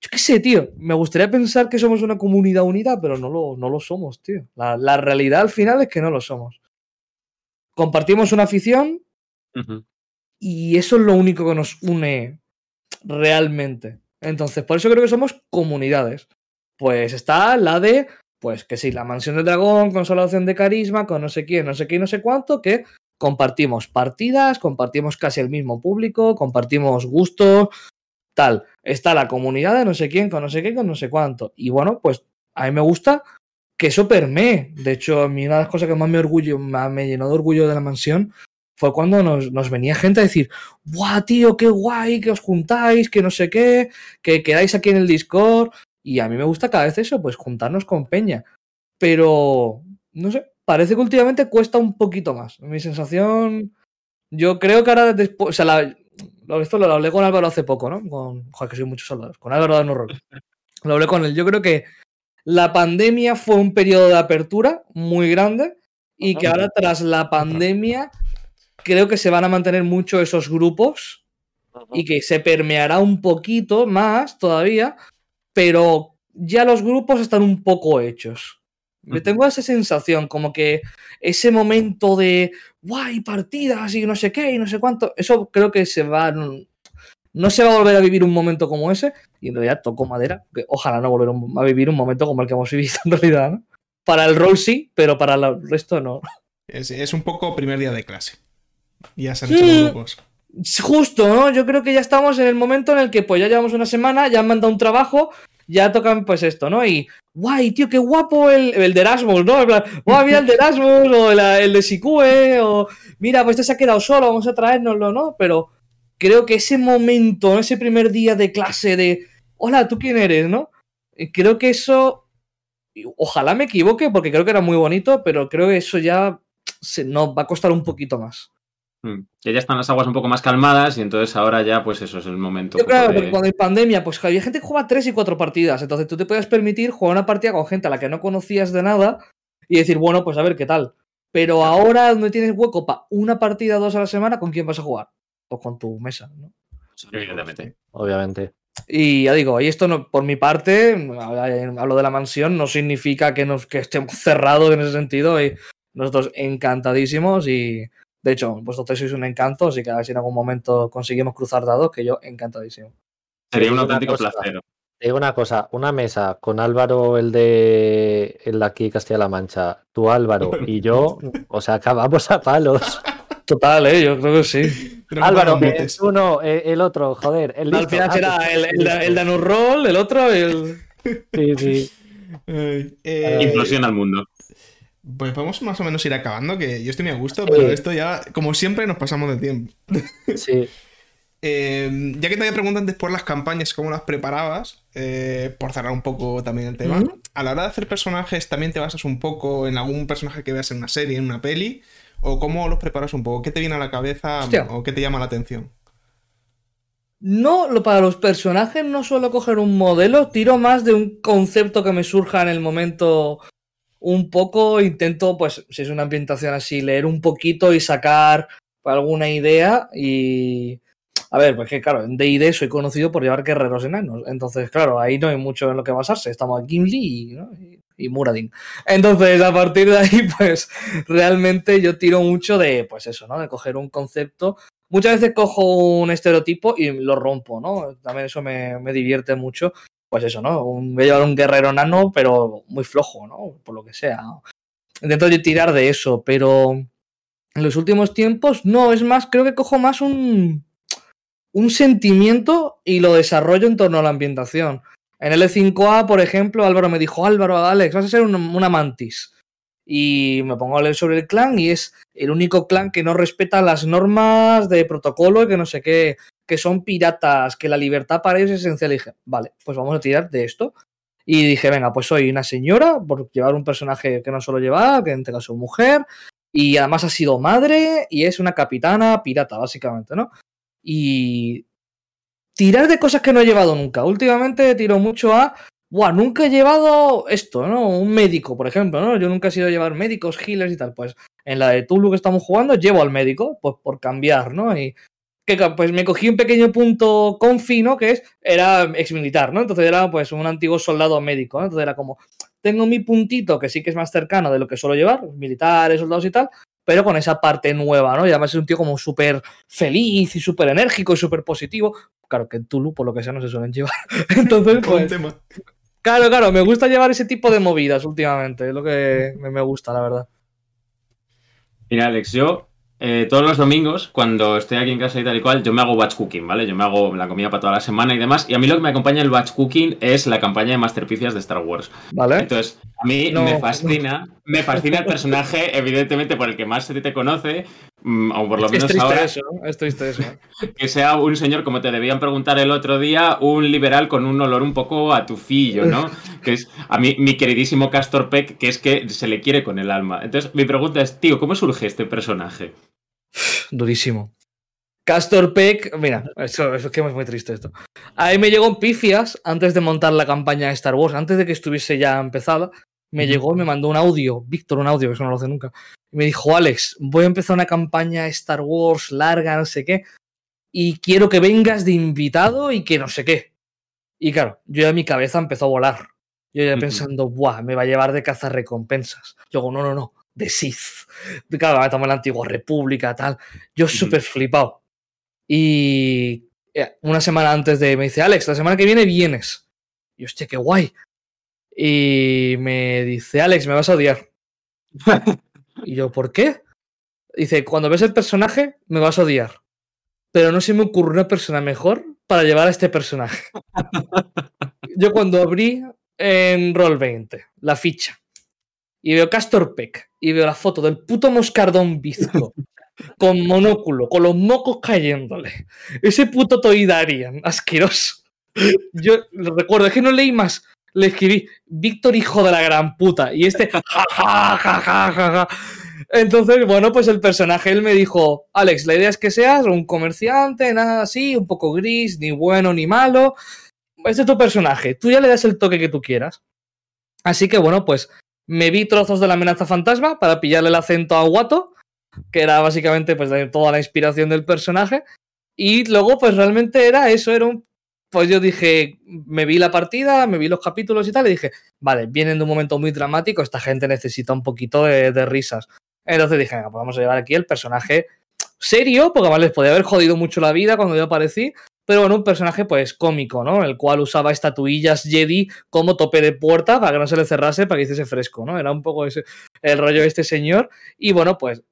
yo qué sé, tío. Me gustaría pensar que somos una comunidad unida, pero no lo, no lo somos, tío. La, realidad al final es que no lo somos. Compartimos una afición y eso es lo único que nos une realmente. Entonces, por eso creo que somos comunidades. Pues está la de pues que sí, la mansión del dragón, consolación de carisma, con no sé quién, no sé qué, no sé cuánto, que compartimos partidas, compartimos casi el mismo público, compartimos gustos, tal. Está la comunidad de no sé quién, con no sé qué, con no sé cuánto. Y bueno, pues a mí me gusta que eso permee. De hecho, a mí una de las cosas que más me orgullo, me llenó de orgullo de la mansión fue cuando nos, nos, venía gente a decir, ¡buah, tío, qué guay, que os juntáis, que no sé qué, que quedáis aquí en el Discord! Y a mí me gusta cada vez eso, pues juntarnos con Peña. Pero, no sé, parece que últimamente cuesta un poquito más. Mi sensación, yo creo que ahora después, o sea, esto lo hablé con Álvaro hace poco, ¿no? Con, joder, que soy muchos soldados, con Álvaro de Horror. Lo hablé con él. Yo creo que la pandemia fue un periodo de apertura muy grande y que ahora tras la pandemia creo que se van a mantener mucho esos grupos y que se permeará un poquito más todavía, pero ya los grupos están un poco hechos. Me tengo esa sensación, como que ese momento de guay, partidas y no sé qué y no sé cuánto, eso creo que se va. No se va a volver a vivir un momento como ese, y en realidad toco madera, que ojalá no volver a vivir un momento como el que hemos vivido en realidad, ¿no? Para el rol sí, pero para el resto no. Es, es un poco primer día de clase. Ya se han hecho Sí. los grupos. Justo, ¿no? Yo creo que ya estamos en el momento en el que pues ya llevamos una semana, ya han mandado un trabajo, ya tocan pues esto, ¿no? Y, guay, tío, qué guapo el, el de Erasmus, ¿no? En plan, guau, mira el de Erasmus, o el, el de Sikue, o mira, pues este se ha quedado solo, vamos a traérnoslo, ¿no? Pero creo que ese momento, ese primer día de clase de, hola, ¿tú quién eres, no? Eh, Creo que eso, ojalá me equivoque, porque creo que era muy bonito, pero creo que eso ya se, nos va a costar un poquito más. Mm. Que ya están las aguas un poco más calmadas y entonces ahora ya, pues eso es el momento. Yo, claro, de- porque cuando hay pandemia, pues había gente que jugaba tres y cuatro partidas. Entonces tú te puedes permitir jugar una partida con gente a la que no conocías de nada y decir, bueno, pues a ver qué tal. Pero ahora donde tienes hueco para una partida dos a la semana, ¿con quién vas a jugar? Pues con tu mesa, ¿no? Evidentemente. Obviamente. Y ya digo, y esto no, por mi parte, hablo de la mansión, no significa que, nos, que estemos cerrados en ese sentido. Y nosotros encantadísimos y de hecho, vosotros tres sois un encanto, así que a ver si en algún momento conseguimos cruzar dados, que yo encantadísimo. Sería un auténtico placer. Te digo una cosa, una mesa con Álvaro, el de el de aquí Castilla-La Mancha, tú Álvaro y yo, o sea, acabamos a palos. Total, ¿eh? yo creo que sí. Álvaro, pongan eh, botes. tú no, eh, el otro, joder, el Al final Ah, será pues, el, el, el Danus Roll, el otro, el. Sí, sí. Ay, eh, Implosión al mundo. Pues vamos más o menos ir acabando, que yo estoy muy a gusto, Sí. pero esto ya, como siempre, nos pasamos de tiempo. sí. Eh, ya que te había preguntado antes por las campañas, cómo las preparabas, eh, por cerrar un poco también el tema, a la hora de hacer personajes, ¿también te basas un poco en algún personaje que veas en una serie, en una peli? ¿O cómo los preparas un poco? ¿Qué te viene a la cabeza Hostia. o qué te llama la atención? No, lo, para los personajes no suelo coger un modelo, tiro más de un concepto que me surja en el momento un poco. Intento, pues, si es una ambientación así, leer un poquito y sacar alguna idea. Y. A ver, pues que claro, en DD soy conocido por llevar guerreros enanos. Entonces, claro, ahí no hay mucho en lo que basarse. Estamos Gimli y, ¿no? y Muradin. Entonces, a partir de ahí, pues, realmente yo tiro mucho de, pues eso, ¿no? De coger un concepto muchas veces cojo un estereotipo y lo rompo, ¿no? También eso me, me divierte mucho. Pues eso, ¿no? Un, voy a llevar un guerrero nano, pero muy flojo, ¿no? Por lo que sea. Intento tirar de eso, pero en los últimos tiempos, no, es más, creo que cojo más un, un sentimiento y lo desarrollo en torno a la ambientación. En L5A, por ejemplo, Álvaro me dijo, Álvaro, Alex, vas a ser un- una mantis. Y me pongo a leer sobre el clan y es el único clan que no respeta las normas de protocolo y que no sé qué, que son piratas, que la libertad para ellos es esencial. Y dije, vale, pues vamos a tirar de esto. Y dije, venga, pues soy una señora por llevar un personaje que no solo lleva, que en este caso mujer, y además ha sido madre y es una capitana pirata, básicamente, ¿no? Y tirar de cosas que no he llevado nunca. Últimamente tiro mucho a Buah, nunca he llevado esto, ¿no? Un médico, por ejemplo, ¿no? Yo nunca he sido llevar médicos, healers y tal. Pues en la de Tulu que estamos jugando, llevo al médico, pues por cambiar, ¿no? Y que pues me cogí un pequeño punto confi, ¿no? Que es, era ex militar, ¿no? Entonces era pues un antiguo soldado médico, ¿no? Entonces era como, tengo mi puntito que sí que es más cercano de lo que suelo llevar, militares, soldados y tal, pero con esa parte nueva, ¿no? Y además es un tío como súper feliz y súper enérgico y súper positivo. Claro que en Tulu, por lo que sea, no se suelen llevar. Entonces, un pues, tema. Claro, claro, me gusta llevar ese tipo de movidas últimamente, es lo que me, gusta, la verdad. Mira, Alex, yo eh, todos los domingos, cuando estoy aquí en casa y tal y cual, yo me hago batch cooking, ¿vale? Yo me hago la comida para toda la semana y demás. Y a mí lo que me acompaña el batch cooking es la campaña de Masterpieces de Star Wars. ¿Vale? Entonces, a mí No. me fascina, me fascina el personaje, evidentemente, por el que más se te conoce, o por lo es menos triste ahora, eso, ¿no? Es triste eso. que sea un señor, como te debían preguntar el otro día, un liberal con un olor un poco a tufillo, ¿no? Que es a mí, mi queridísimo Castor Peck, que es que se le quiere con el alma. Entonces, mi pregunta es, tío, ¿cómo surge este personaje? Durísimo. Castor Peck, mira, eso, eso es que es muy triste esto. A mí me llegó en pifias antes de montar la campaña de Star Wars, antes de que estuviese ya empezada. Me llegó y me mandó un audio, Víctor, un audio, que eso no lo hace nunca. Y me dijo, Alex, voy a empezar una campaña Star Wars larga, no sé qué, y quiero que vengas de invitado y que no sé qué. Y claro, yo ya mi cabeza empezó a volar. Yo ya pensando, ¡buah! Me va a llevar de cazar recompensas. Yo digo, no, no, no, de Sith. Claro, estamos en la antigua república, tal. Yo súper flipado. Y eh, una semana antes de. Me dice, Alex, la semana que viene vienes. Y hostia, qué guay. Y me dice, Alex, me vas a odiar. y yo, ¿por qué? Dice, cuando ves el personaje, me vas a odiar. Pero no se me ocurre una persona mejor para llevar a este personaje. yo cuando abrí en Roll20 la ficha y veo Castor Peck y veo la foto del puto moscardón bizco con monóculo, con los mocos cayéndole. Ese puto Toidarian, asqueroso. Yo lo recuerdo, es que no leí más. Le escribí, Víctor, hijo de la gran puta. Y este, ja, ja, ja, ja, ja, ja. Entonces, bueno, pues el personaje, él me dijo, Alex, la idea es que seas un comerciante, nada así, un poco gris, ni bueno ni malo. Este es tu personaje, tú ya le das el toque que tú quieras. Así que, bueno, pues me vi trozos de la amenaza fantasma para pillarle el acento a Guato, que era básicamente pues toda la inspiración del personaje. Y luego, pues realmente era eso, era un... Pues yo dije, me vi la partida, me vi los capítulos y tal, y dije, vale, vienen de un momento muy dramático, esta gente necesita un poquito de, risas. Entonces dije, pues vamos a llevar aquí el personaje serio, porque además les podía haber jodido mucho la vida cuando yo aparecí, pero bueno, un personaje pues cómico, ¿no? El cual usaba estatuillas Jedi como tope de puerta para que no se le cerrase, para que hiciese fresco, ¿no? Era un poco ese, el rollo de este señor. Y bueno, pues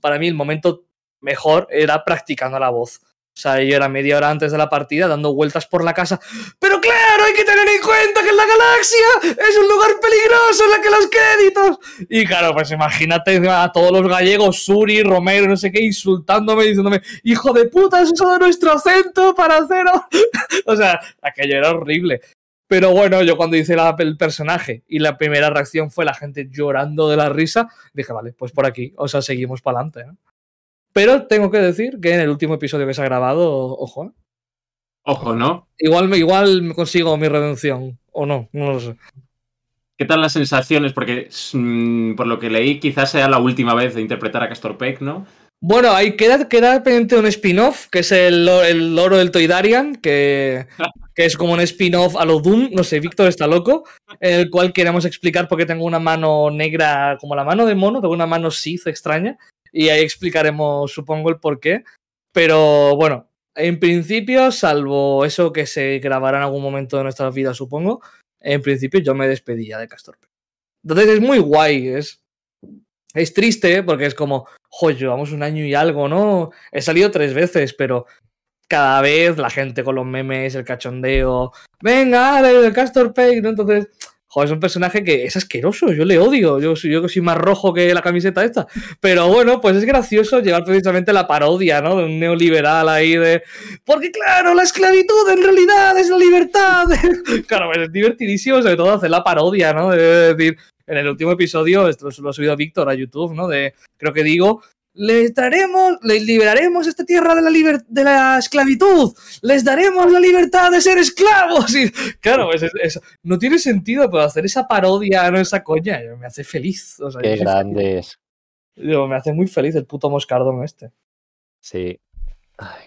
para mí el momento mejor era practicando la voz. O sea, yo era media hora antes de la partida dando vueltas por la casa. Pero claro, hay que tener en cuenta que en la galaxia es un lugar peligroso en la que los créditos. Y claro, pues imagínate a todos los gallegos, Suri, Romero, no sé qué, insultándome, diciéndome, hijo de puta, es eso de nuestro acento para haceros. o sea, aquello era horrible. Pero bueno, yo cuando hice la- el personaje y la primera reacción fue la gente llorando de la risa, dije, vale, pues por aquí, o sea, seguimos para adelante. ¿no? Pero tengo que decir que en el último episodio que se ha grabado, ojo, ¿eh? Ojo, ¿no? igual, me- igual me consigo mi redención, o no, no lo sé. ¿Qué tal las sensaciones? Porque mm, por lo que leí, quizás sea la última vez de interpretar a Castor Peck, ¿no? Bueno, ahí queda, queda pendiente un spin-off, que es el, el loro del Toidarian, que, que es como un spin-off a lo Doom, no sé, Víctor está loco, en el cual queremos explicar por qué tengo una mano negra como la mano de mono, tengo una mano Sith extraña, y ahí explicaremos, supongo, el por qué. Pero bueno, en principio, salvo eso que se grabará en algún momento de nuestras vidas, supongo, en principio yo me despedía de Castor. Peck. Entonces es muy guay, es, es triste porque es como, joder, llevamos un año y algo, ¿no? He salido tres veces, pero cada vez la gente con los memes, el cachondeo, venga, el Castor Peck, ¿no? Entonces, joder, es un personaje que es asqueroso, yo le odio, yo, yo soy más rojo que la camiseta esta, pero bueno, pues es gracioso llevar precisamente la parodia, ¿no? De un neoliberal ahí de, porque claro, la esclavitud en realidad es la libertad. claro, pues es divertidísimo, sobre todo hacer la parodia, ¿no? De decir, en el último episodio, esto lo ha subido Víctor a YouTube, ¿no? De, creo que digo, les daremos, les liberaremos esta tierra de la, liber- de la esclavitud, les daremos la libertad de ser esclavos. Y, claro, pues es- es- no tiene sentido, pero hacer esa parodia, no esa coña, me hace feliz. O sea, Qué feliz. Digo, me hace muy feliz el puto moscardón este. Sí.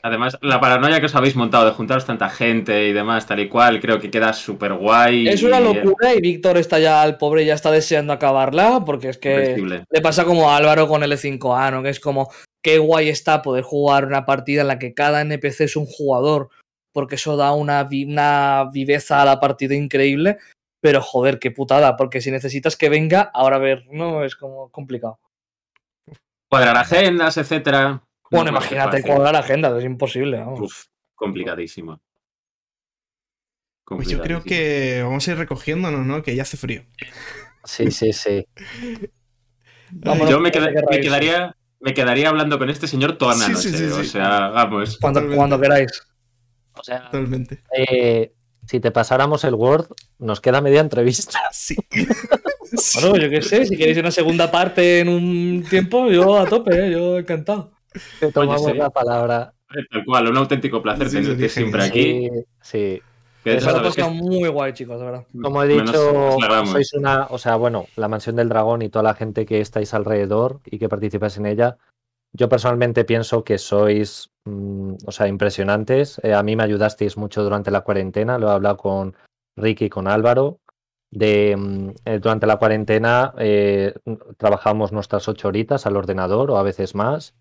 Además, la paranoia que os habéis montado de juntaros tanta gente y demás, tal y cual, creo que queda súper guay. Es una locura y Víctor está ya, el pobre, ya está deseando acabarla porque es que le pasa como a Álvaro con L5A, ¿no? Que es como, qué guay está poder jugar una partida en la que cada NPC es un jugador, porque eso da una, vi- una viveza a la partida increíble, pero joder, qué putada, porque si necesitas que venga, ahora a ver, ¿no? Es como complicado. Cuadrar agendas, etcétera. Bueno, No imagínate cuadrar agenda, es imposible, vamos. Uf, complicadísimo. Pues yo creo que vamos a ir recogiéndonos, ¿no? Que ya hace frío. Sí, sí, sí. Vámonos, Yo me, queda- quedaría, me quedaría hablando con este señor toda la Sí, noche. sí, sí, O sea, vamos. Cuando, cuando queráis. O sea, Totalmente. eh, si te pasáramos el Word, nos queda media entrevista. Sí. Bueno, yo qué sé, si queréis una segunda parte en un tiempo, yo a tope, ¿eh? yo encantado. Te tomamos sí. la palabra. Tal cual, un auténtico placer Sí, tenerte siempre aquí. Sí, sí. Que sabes que pasado muy guay, chicos, de verdad. Como he dicho, sois una, o sea, bueno, la mansión del dragón y toda la gente que estáis alrededor y que participáis en ella, yo personalmente pienso que sois, mm, o sea, impresionantes. Eh, a mí me ayudasteis mucho durante la cuarentena, lo he hablado con Ricky y con Álvaro. De, mm, eh, durante la cuarentena eh, trabajamos nuestras ocho horitas al ordenador o a veces más.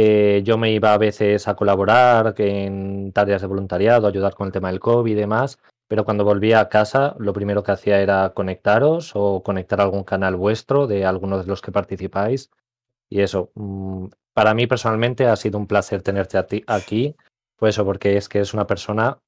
Eh, yo me iba a veces a colaborar en tareas de voluntariado, ayudar con el tema del COVID y demás, pero cuando volvía a casa, lo primero que hacía era conectaros o conectar algún canal vuestro de algunos de los que participáis. Y eso, mm, para mí personalmente ha sido un placer tenerte a ti aquí, pues eso, porque es que es una persona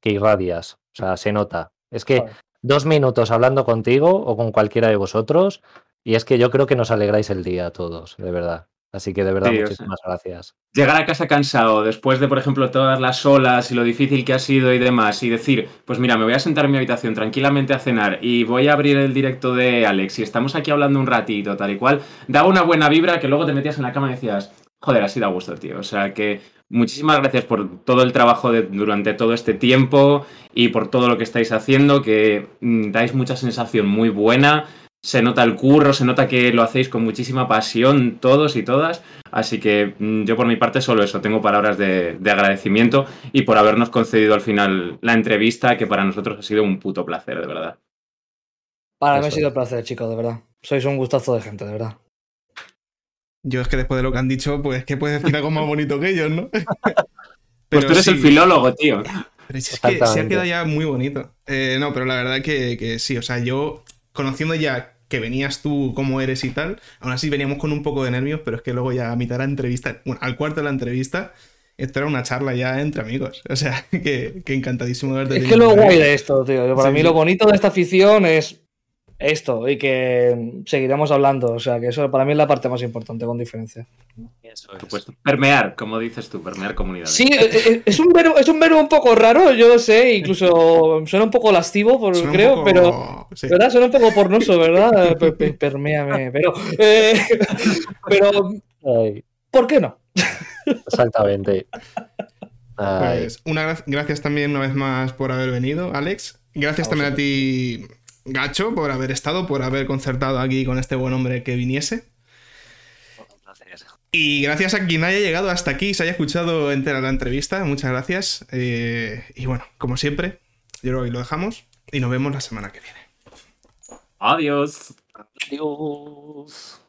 que irradias, o sea, se nota. Es que dos minutos hablando contigo o con cualquiera de vosotros, y es que yo creo que nos alegráis el día a todos, de verdad. Así que de verdad, Sí, o sea, muchísimas gracias. Llegar a casa cansado, después de, por ejemplo, todas las olas y lo difícil que ha sido y demás, y decir, pues mira, me voy a sentar en mi habitación tranquilamente a cenar y voy a abrir el directo de Alex y estamos aquí hablando un ratito, tal y cual, daba una buena vibra que luego te metías en la cama y decías, joder, así da gusto, tío. O sea que muchísimas gracias por todo el trabajo de- durante todo este tiempo y por todo lo que estáis haciendo, que mm, dais mucha sensación muy buena. Se nota el curro, se nota que lo hacéis con muchísima pasión todos y todas. Así que mm, yo por mi parte solo eso, tengo palabras de, de agradecimiento y por habernos concedido al final la entrevista, que para nosotros ha sido un puto placer, de verdad. Para mí ha sido un placer, chicos, de verdad. Sois un gustazo de gente, de verdad. Yo es que después de lo que han dicho, pues que puedes decir algo más bonito que ellos, ¿no? Pues tú eres el filólogo, tío. Pero es que se ha quedado ya muy bonito. Eh, no, pero la verdad que, que sí, o sea, yo conociendo ya que venías tú, cómo eres y tal, aún así veníamos con un poco de nervios, pero es que luego ya a mitad de la entrevista, bueno, al cuarto de la entrevista, esto era una charla ya entre amigos. O sea, que, que encantadísimo de verte. Es que lo guay de esto, tío. Para Sí, mí sí. lo bonito de esta afición es esto y que seguiremos hablando. O sea, que eso para mí es la parte más importante, con diferencia. Eso Por supuesto. Permear, como dices tú, permear comunidades. Sí, eh, eh, es un verbo, es un verbo un poco raro, yo lo sé, incluso suena un poco lascivo, por, creo, poco- pero sí. ¿verdad? Suena un poco pornoso, ¿verdad? Pe- pe- Perméame, pero, eh, pero, Ay, ¿por qué no? exactamente. Pues una gra- gracias también una vez más por haber venido, Alex. Gracias A también a ti, Gacho, por haber estado, por haber concertado aquí con este buen hombre que viniese. Y gracias a quien haya llegado hasta aquí, se haya escuchado entera la entrevista. Muchas gracias. Eh, y bueno, como siempre, yo creo que lo dejamos y nos vemos la semana que viene. Adiós. Adiós.